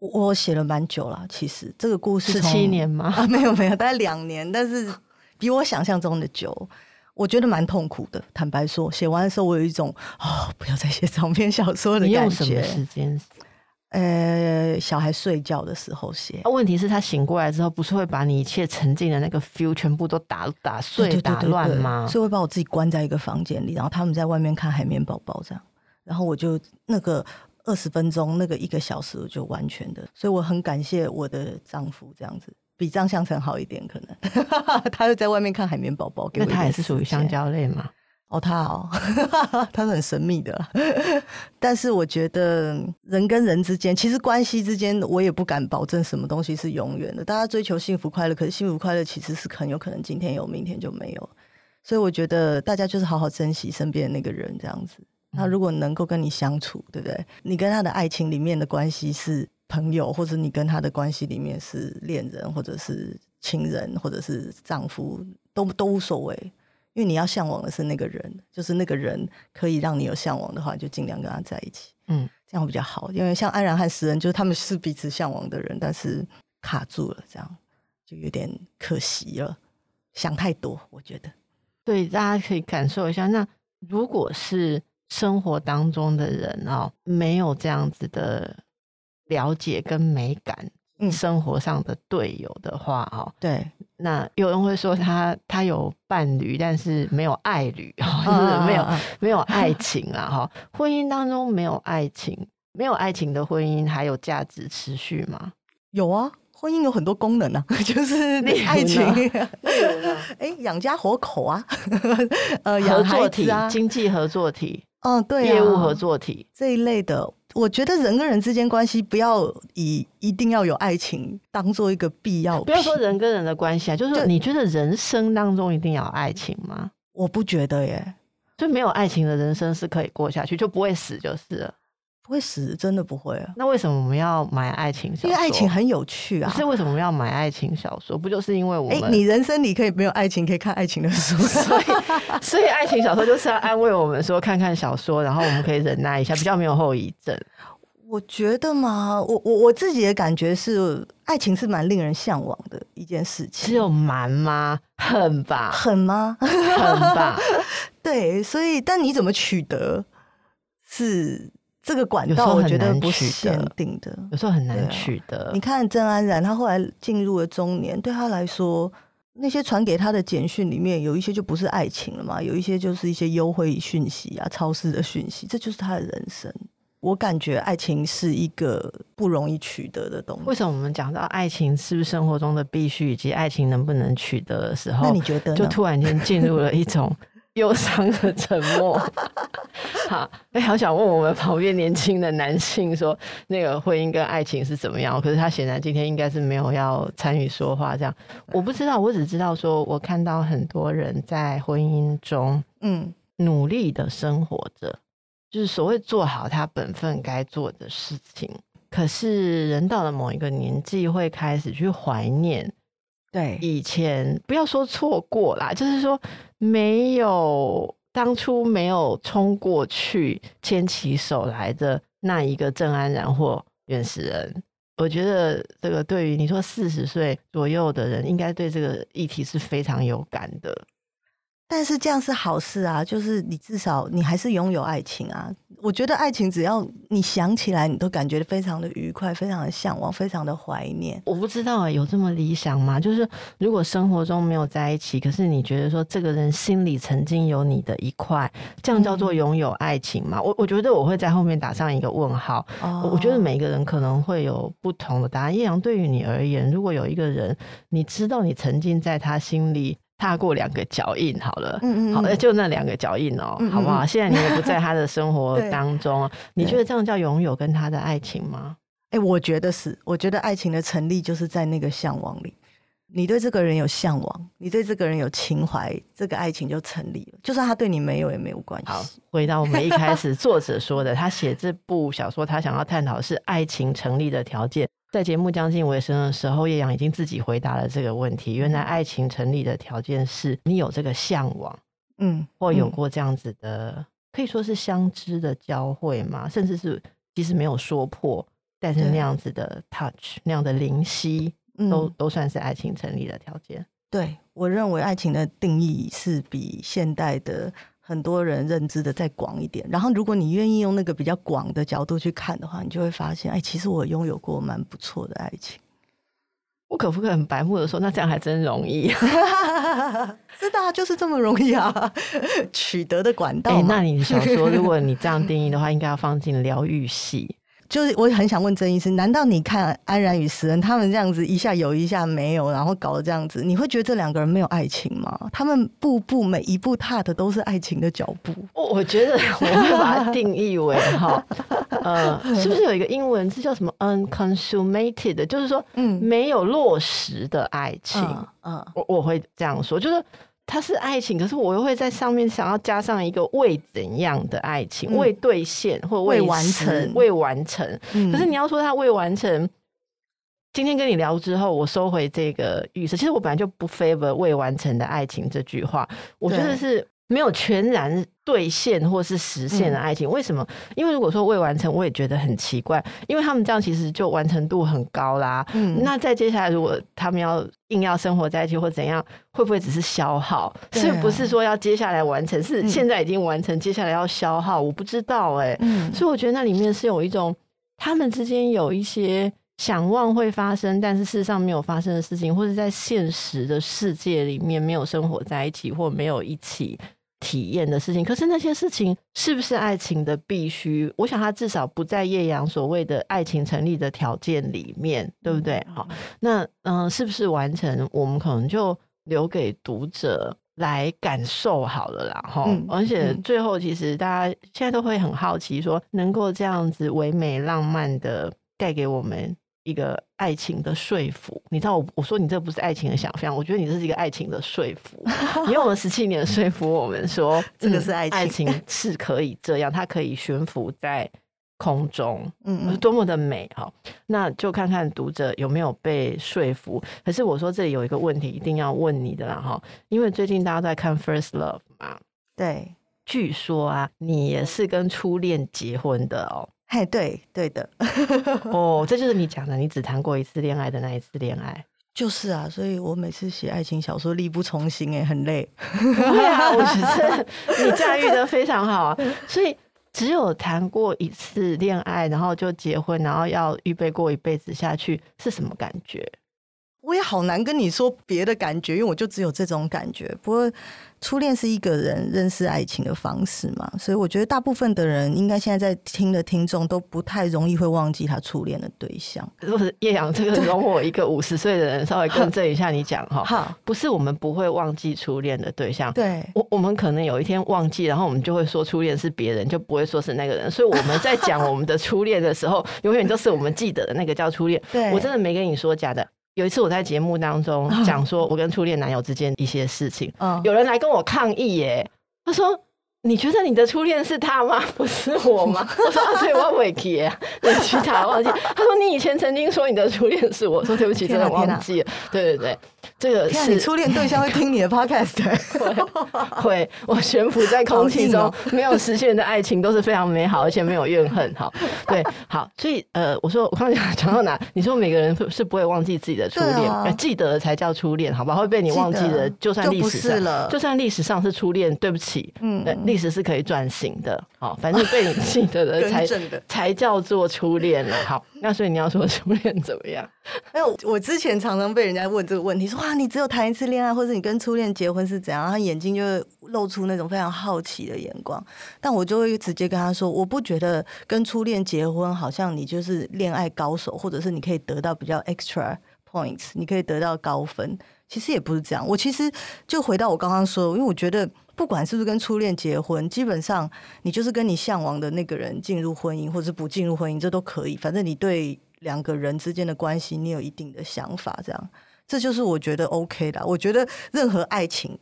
我写了蛮久了，其实这个故事十七年吗？啊，没有没有，大概两年，但是比我想象中的久。我觉得蛮痛苦的，坦白说，写完的时候我有一种哦，不要再写长篇小说的感觉。你用什么时间？呃，小孩睡觉的时候写。问题是，他醒过来之后，不是会把你一切沉浸的那个 feel 全部都打打碎、打乱吗？所以会把我自己关在一个房间里，然后他们在外面看海绵宝宝这样，然后我就那个二十分钟，那个一个小时，我就完全的。所以我很感谢我的丈夫，这样子比张相成好一点，可能 他又在外面看海绵宝宝，给我他也是属于香蕉类嘛。哦，他哦，他是很神秘的，但是我觉得人跟人之间，其实关系之间，我也不敢保证什么东西是永远的。大家追求幸福快乐，可是幸福快乐其实是很有可能今天有，明天就没有。所以我觉得大家就是好好珍惜身边的那个人，这样子。他如果能够跟你相处，对不对？你跟他的爱情里面的关系是朋友，或者你跟他的关系里面是恋人，或者是情人，或者是丈夫，都都无所谓。因为你要向往的是那个人，就是那个人可以让你有向往的话，就尽量跟他在一起，嗯，这样会比较好。因为像安然和诗恩，就是他们是彼此向往的人，但是卡住了，这样就有点可惜了。想太多，我觉得。对，大家可以感受一下。那如果是生活当中的人哦，没有这样子的了解跟美感。生活上的队友的话，哦，对，那有人会说他他有伴侣，但是没有爱侣，就是没有没有爱情啊，哈，婚姻当中没有爱情，没有爱情的婚姻还有价值持续吗？有啊，婚姻有很多功能啊，就是你爱情，哎，养家活口啊，呃，合作体啊，经济合作体。嗯，对、啊，业务合作体。这一类的，我觉得人跟人之间关系不要以一定要有爱情当做一个必要。不要说人跟人的关系啊，就是你觉得人生当中一定要有爱情吗？我不觉得耶，就没有爱情的人生是可以过下去，就不会死就是了。不会死，真的不会啊。那为什么我们要买爱情小说？因为爱情很有趣啊。是为什么要买爱情小说？不就是因为我们？欸、你人生里可以没有爱情，可以看爱情的书。所以，所以爱情小说就是要安慰我们说，看看小说，然后我们可以忍耐一下，比较没有后遗症。我觉得嘛，我我我自己的感觉是，爱情是蛮令人向往的一件事情。只有蛮吗？很吧？很吗？很吧？对，所以但你怎么取得是？这个管道我觉得不是限定的，有时候很难取得。啊、你看郑安然，他后来进入了中年，对他来说，那些传给他的简讯里面有一些就不是爱情了嘛，有一些就是一些优惠讯息啊、超市的讯息，这就是他的人生。我感觉爱情是一个不容易取得的东西。为什么我们讲到爱情是不是生活中的必须，以及爱情能不能取得的时候，那你觉得就突然间进入了一种？忧伤的沉默。好，哎，好想问我们旁边年轻的男性说，那个婚姻跟爱情是怎么样？可是他显然今天应该是没有要参与说话，这样我不知道，我只知道说，我看到很多人在婚姻中，嗯，努力的生活着，就是所谓做好他本分该做的事情。可是人到了某一个年纪，会开始去怀念。对，以前不要说错过啦，就是说没有当初没有冲过去牵起手来的那一个郑安然或原始人，我觉得这个对于你说四十岁左右的人，应该对这个议题是非常有感的。但是这样是好事啊，就是你至少你还是拥有爱情啊。我觉得爱情只要你想起来，你都感觉非常的愉快，非常的向往，非常的怀念。我不知道啊，有这么理想吗？就是如果生活中没有在一起，可是你觉得说这个人心里曾经有你的一块，这样叫做拥有爱情吗？嗯、我我觉得我会在后面打上一个问号。哦、我觉得每一个人可能会有不同的答案。叶阳，对于你而言，如果有一个人，你知道你曾经在他心里。踏过两个脚印，好了，嗯嗯，好，就那两个脚印哦，嗯嗯好不好？现在你也不在他的生活 当中，你觉得这样叫拥有跟他的爱情吗？哎、欸，我觉得是，我觉得爱情的成立就是在那个向往里。你对这个人有向往，你对这个人有情怀，这个爱情就成立了。就算他对你没有，也没有关系。好，回到我们一开始作者说的，他写这部小说，他想要探讨是爱情成立的条件。在节目将近尾声的时候，叶扬已经自己回答了这个问题。原来爱情成立的条件是你有这个向往，嗯，或有过这样子的，嗯、可以说是相知的交汇嘛，甚至是即使没有说破，但是那样子的 touch，那样的灵犀，都、嗯、都算是爱情成立的条件。对，我认为爱情的定义是比现代的。很多人认知的再广一点，然后如果你愿意用那个比较广的角度去看的话，你就会发现，哎，其实我拥有过蛮不错的爱情。我可不可以很白目的说，那这样还真容易？是的，就是这么容易啊，取得的管道。哎，那你想说，如果你这样定义的话，应该要放进疗愈系。就是我很想问曾医师，难道你看安然与石恩他们这样子一下有一下没有，然后搞得这样子，你会觉得这两个人没有爱情吗？他们步步每一步踏的都是爱情的脚步。我我觉得我会把它定义为哈，呃，是不是有一个英文字叫什么 unconsummated，就是说嗯没有落实的爱情，嗯，嗯我我会这样说，就是。它是爱情，可是我又会在上面想要加上一个未怎样的爱情，嗯、未兑现或未完成，未完成。嗯、可是你要说它未完成，今天跟你聊之后，我收回这个预设。其实我本来就不 favor 未完成的爱情这句话，我觉得是。没有全然兑现或是实现的爱情，嗯、为什么？因为如果说未完成，我也觉得很奇怪，因为他们这样其实就完成度很高啦。嗯，那再接下来，如果他们要硬要生活在一起或怎样，会不会只是消耗？所以、啊、不是说要接下来完成，是现在已经完成，嗯、接下来要消耗？我不知道哎、欸。嗯，所以我觉得那里面是有一种他们之间有一些想望会发生，但是事实上没有发生的事情，或者在现实的世界里面没有生活在一起，或没有一起。体验的事情，可是那些事情是不是爱情的必须？我想他至少不在叶阳所谓的爱情成立的条件里面，对不对？好，那嗯、呃，是不是完成？我们可能就留给读者来感受好了啦，哈、嗯，而且最后其实大家现在都会很好奇，说能够这样子唯美浪漫的带给我们一个爱情的说服，你知道我我说你这不是爱情的想象，我觉得你这是一个爱情的说服，你用了十七年说服我们说 这个是爱情，爱情是可以这样，它可以悬浮在。空中，嗯嗯，多么的美哈！那就看看读者有没有被说服。可是我说这里有一个问题，一定要问你的啦哈，因为最近大家都在看《First Love》嘛，对，据说啊，你也是跟初恋结婚的哦。嘿，对，对的。哦，这就是你讲的，你只谈过一次恋爱的那一次恋爱。就是啊，所以我每次写爱情小说力不从心，哎，很累。对啊，我觉得 你驾驭的非常好啊，所以。只有谈过一次恋爱，然后就结婚，然后要预备过一辈子下去，是什么感觉？我也好难跟你说别的感觉，因为我就只有这种感觉。不过。初恋是一个人认识爱情的方式嘛，所以我觉得大部分的人应该现在在听的听众都不太容易会忘记他初恋的对象。不是叶阳，这个容我一个五十岁的人稍微更正一下你讲哈。好，不是我们不会忘记初恋的对象，对，我我们可能有一天忘记，然后我们就会说初恋是别人，就不会说是那个人。所以我们在讲我们的初恋的时候，永远都是我们记得的那个叫初恋。对，我真的没跟你说假的。有一次我在节目当中讲说，我跟初恋男友之间一些事情，有人来跟我抗议耶，他说。你觉得你的初恋是他吗？不是我吗？我说啊，对，我忘记了，对，其他忘记。他说你以前曾经说你的初恋是我，说对不起，真的忘记了。对对对，这个是你初恋对象会听你的 podcast，会会，我悬浮在空气中，没有实现的爱情都是非常美好，而且没有怨恨。好，对，好，所以呃，我说我刚刚讲到哪？你说每个人是不会忘记自己的初恋，记得才叫初恋，好吧？会被你忘记的，就算历史上，就算历史上是初恋，对不起，嗯。历史是可以转型的，好，反正被你记得的才 才叫做初恋了。好，那所以你要说初恋怎么样？哎，我之前常常被人家问这个问题，说哇，你只有谈一次恋爱，或者你跟初恋结婚是怎样？他眼睛就会露出那种非常好奇的眼光。但我就会直接跟他说，我不觉得跟初恋结婚好像你就是恋爱高手，或者是你可以得到比较 extra points，你可以得到高分。其实也不是这样。我其实就回到我刚刚说，因为我觉得。不管是不是跟初恋结婚，基本上你就是跟你向往的那个人进入婚姻，或者是不进入婚姻，这都可以。反正你对两个人之间的关系，你有一定的想法，这样，这就是我觉得 OK 的。我觉得任何爱情。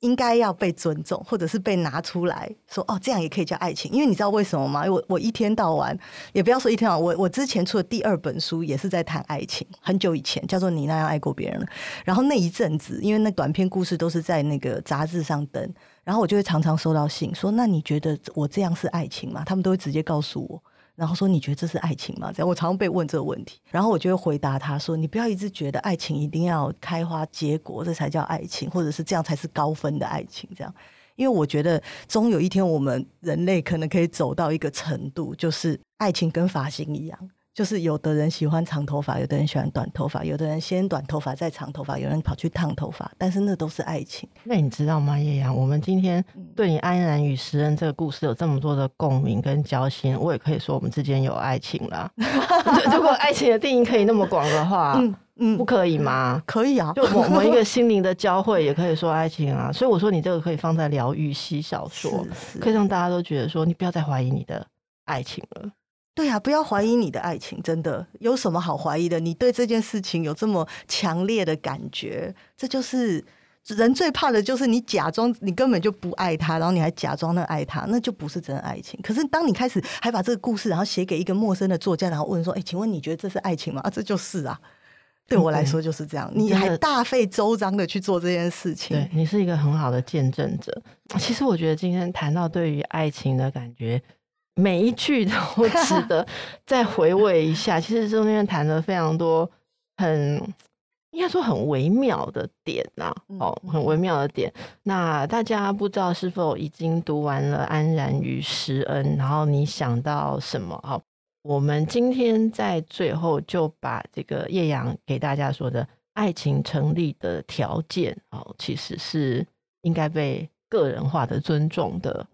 应该要被尊重，或者是被拿出来说哦，这样也可以叫爱情。因为你知道为什么吗？我我一天到晚，也不要说一天到晚，我我之前出的第二本书也是在谈爱情，很久以前叫做《你那样爱过别人了》。然后那一阵子，因为那短篇故事都是在那个杂志上登，然后我就会常常收到信说：“那你觉得我这样是爱情吗？”他们都会直接告诉我。然后说，你觉得这是爱情吗？这样我常常被问这个问题，然后我就会回答他说：“你不要一直觉得爱情一定要开花结果，这才叫爱情，或者是这样才是高分的爱情。”这样，因为我觉得终有一天我们人类可能可以走到一个程度，就是爱情跟发型一样。就是有的人喜欢长头发，有的人喜欢短头发，有的人先短头发再长头发，有人跑去烫头发，但是那都是爱情。那你知道吗，叶阳？我们今天对你安然与施恩这个故事有这么多的共鸣跟交心，我也可以说我们之间有爱情了。如果爱情的定义可以那么广的话，嗯嗯，不可以吗？可以啊，就我们一个心灵的交汇也可以说爱情啊。所以我说你这个可以放在疗愈系小说，可以让大家都觉得说你不要再怀疑你的爱情了。对呀、啊，不要怀疑你的爱情，真的有什么好怀疑的？你对这件事情有这么强烈的感觉，这就是人最怕的，就是你假装你根本就不爱他，然后你还假装的爱他，那就不是真爱情。可是当你开始还把这个故事，然后写给一个陌生的作家，然后问说：“哎，请问你觉得这是爱情吗？”啊，这就是啊，对我来说就是这样。你还大费周章的去做这件事情，对，你是一个很好的见证者。其实我觉得今天谈到对于爱情的感觉。每一句都 值 得再回味一下。其实中间谈了非常多很应该说很微妙的点呐，哦，很微妙的点。那大家不知道是否已经读完了《安然与施恩》，然后你想到什么？哦，我们今天在最后就把这个叶阳给大家说的爱情成立的条件，哦，其实是应该被个人化的尊重的。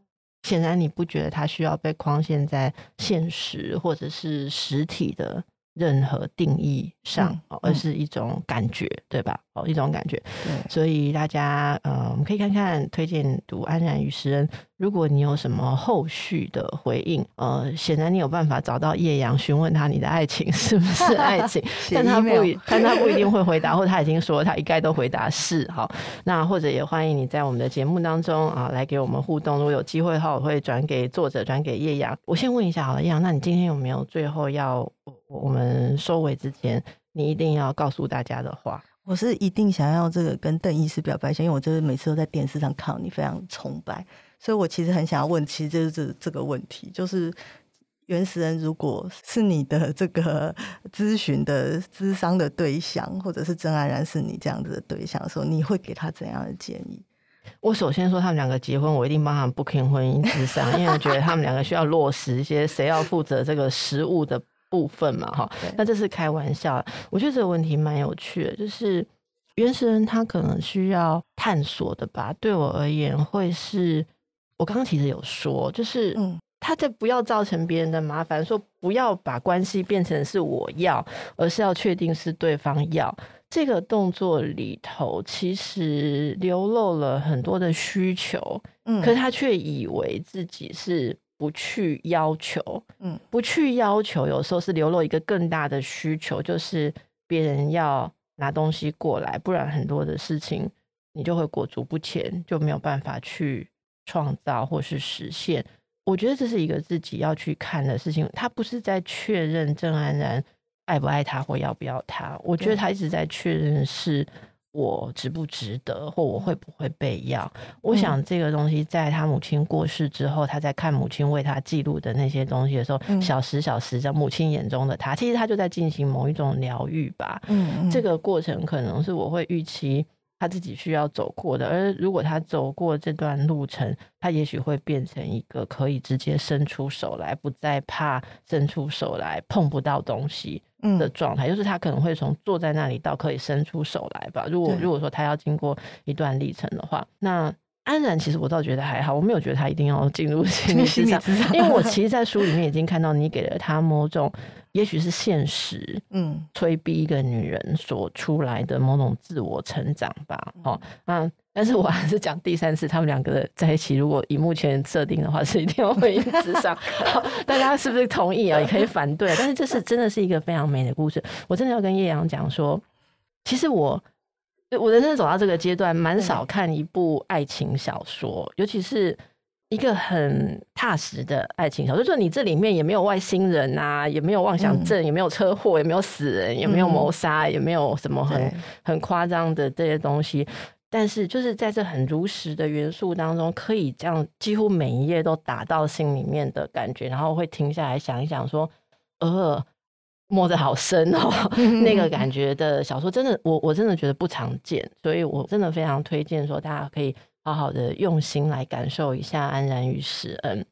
显然你不觉得它需要被框限在现实或者是实体的任何定义上，嗯、而是一种感觉，嗯、对吧？哦，一种感觉。所以大家，呃，我们可以看看推荐读安然与诗人。如果你有什么后续的回应，呃，显然你有办法找到叶阳，询问他你的爱情 是不是爱情，但他不，但他不一定会回答，或他已经说他一概都回答是。好，那或者也欢迎你在我们的节目当中啊，来给我们互动。如果有机会的话，我会转给作者，转给叶阳。我先问一下好了，叶阳，那你今天有没有最后要我们收尾之前，你一定要告诉大家的话？我是一定想要这个跟邓医师表白一下，因为我就是每次都在电视上看到你，非常崇拜，所以我其实很想要问，其实就是这这个问题，就是原始人如果是你的这个 咨询的咨商的对象，或者是郑安然是你这样子的对象的时候，你会给他怎样的建议？我首先说他们两个结婚，我一定帮他们 booking 婚姻咨商，因为我觉得他们两个需要落实一些谁要负责这个食物的。部分嘛，哈，那这是开玩笑。我觉得这个问题蛮有趣的，就是原始人他可能需要探索的吧。对我而言，会是我刚刚其实有说，就是嗯，他在不要造成别人的麻烦，说不要把关系变成是我要，而是要确定是对方要。这个动作里头其实流露了很多的需求，嗯，可是他却以为自己是。不去要求，嗯，不去要求，有时候是流露一个更大的需求，就是别人要拿东西过来，不然很多的事情你就会裹足不前，就没有办法去创造或是实现。我觉得这是一个自己要去看的事情，他不是在确认郑安然爱不爱他或要不要他，我觉得他一直在确认是。我值不值得，或我会不会被要？我想这个东西，在他母亲过世之后，他在看母亲为他记录的那些东西的时候，小时小时在母亲眼中的他，其实他就在进行某一种疗愈吧。嗯，这个过程可能是我会预期他自己需要走过的，而如果他走过这段路程，他也许会变成一个可以直接伸出手来，不再怕伸出手来碰不到东西。的状态，就是他可能会从坐在那里到可以伸出手来吧。如果如果说他要经过一段历程的话，那安然其实我倒觉得还好，我没有觉得他一定要进入心理咨商，因为我其实，在书里面已经看到你给了他某种，也许是现实，嗯，催逼一个女人所出来的某种自我成长吧。哦，那。但是我还是讲第三次，他们两个在一起，如果以目前设定的话，是一定要婚姻咨商。大家是不是同意啊？也可以反对。但是这是真的是一个非常美的故事。我真的要跟叶阳讲说，其实我我人生走到这个阶段，蛮少看一部爱情小说，尤其是一个很踏实的爱情小说。就是你这里面也没有外星人啊，也没有妄想症，也没有车祸，也没有死人，也没有谋杀，也没有什么很很夸张的这些东西。但是，就是在这很如实的元素当中，可以这样几乎每一页都打到心里面的感觉，然后会停下来想一想，说：“呃，摸得好深哦。”那个感觉的小说，真的，我我真的觉得不常见，所以我真的非常推荐说，大家可以好好的用心来感受一下安然与施恩。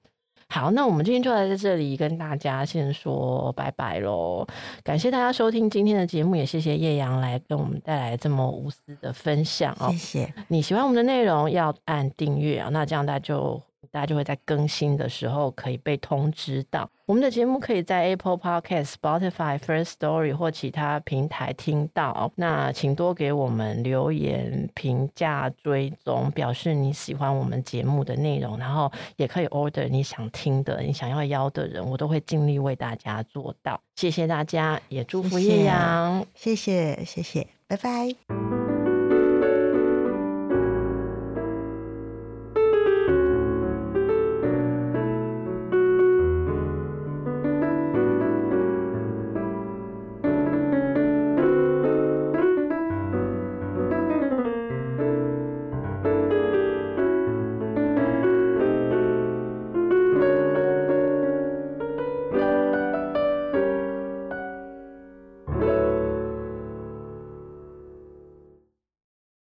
好，那我们今天就来在这里跟大家先说拜拜喽！感谢大家收听今天的节目，也谢谢叶阳来跟我们带来这么无私的分享哦。谢谢。你喜欢我们的内容，要按订阅啊，那这样大家就。大家就会在更新的时候可以被通知到。我们的节目可以在 Apple Podcast、Spotify、First Story 或其他平台听到。那请多给我们留言、评价、追踪，表示你喜欢我们节目的内容。然后也可以 order 你想听的、你想要邀的人，我都会尽力为大家做到。谢谢大家，也祝福叶阳。谢谢，谢谢，拜拜。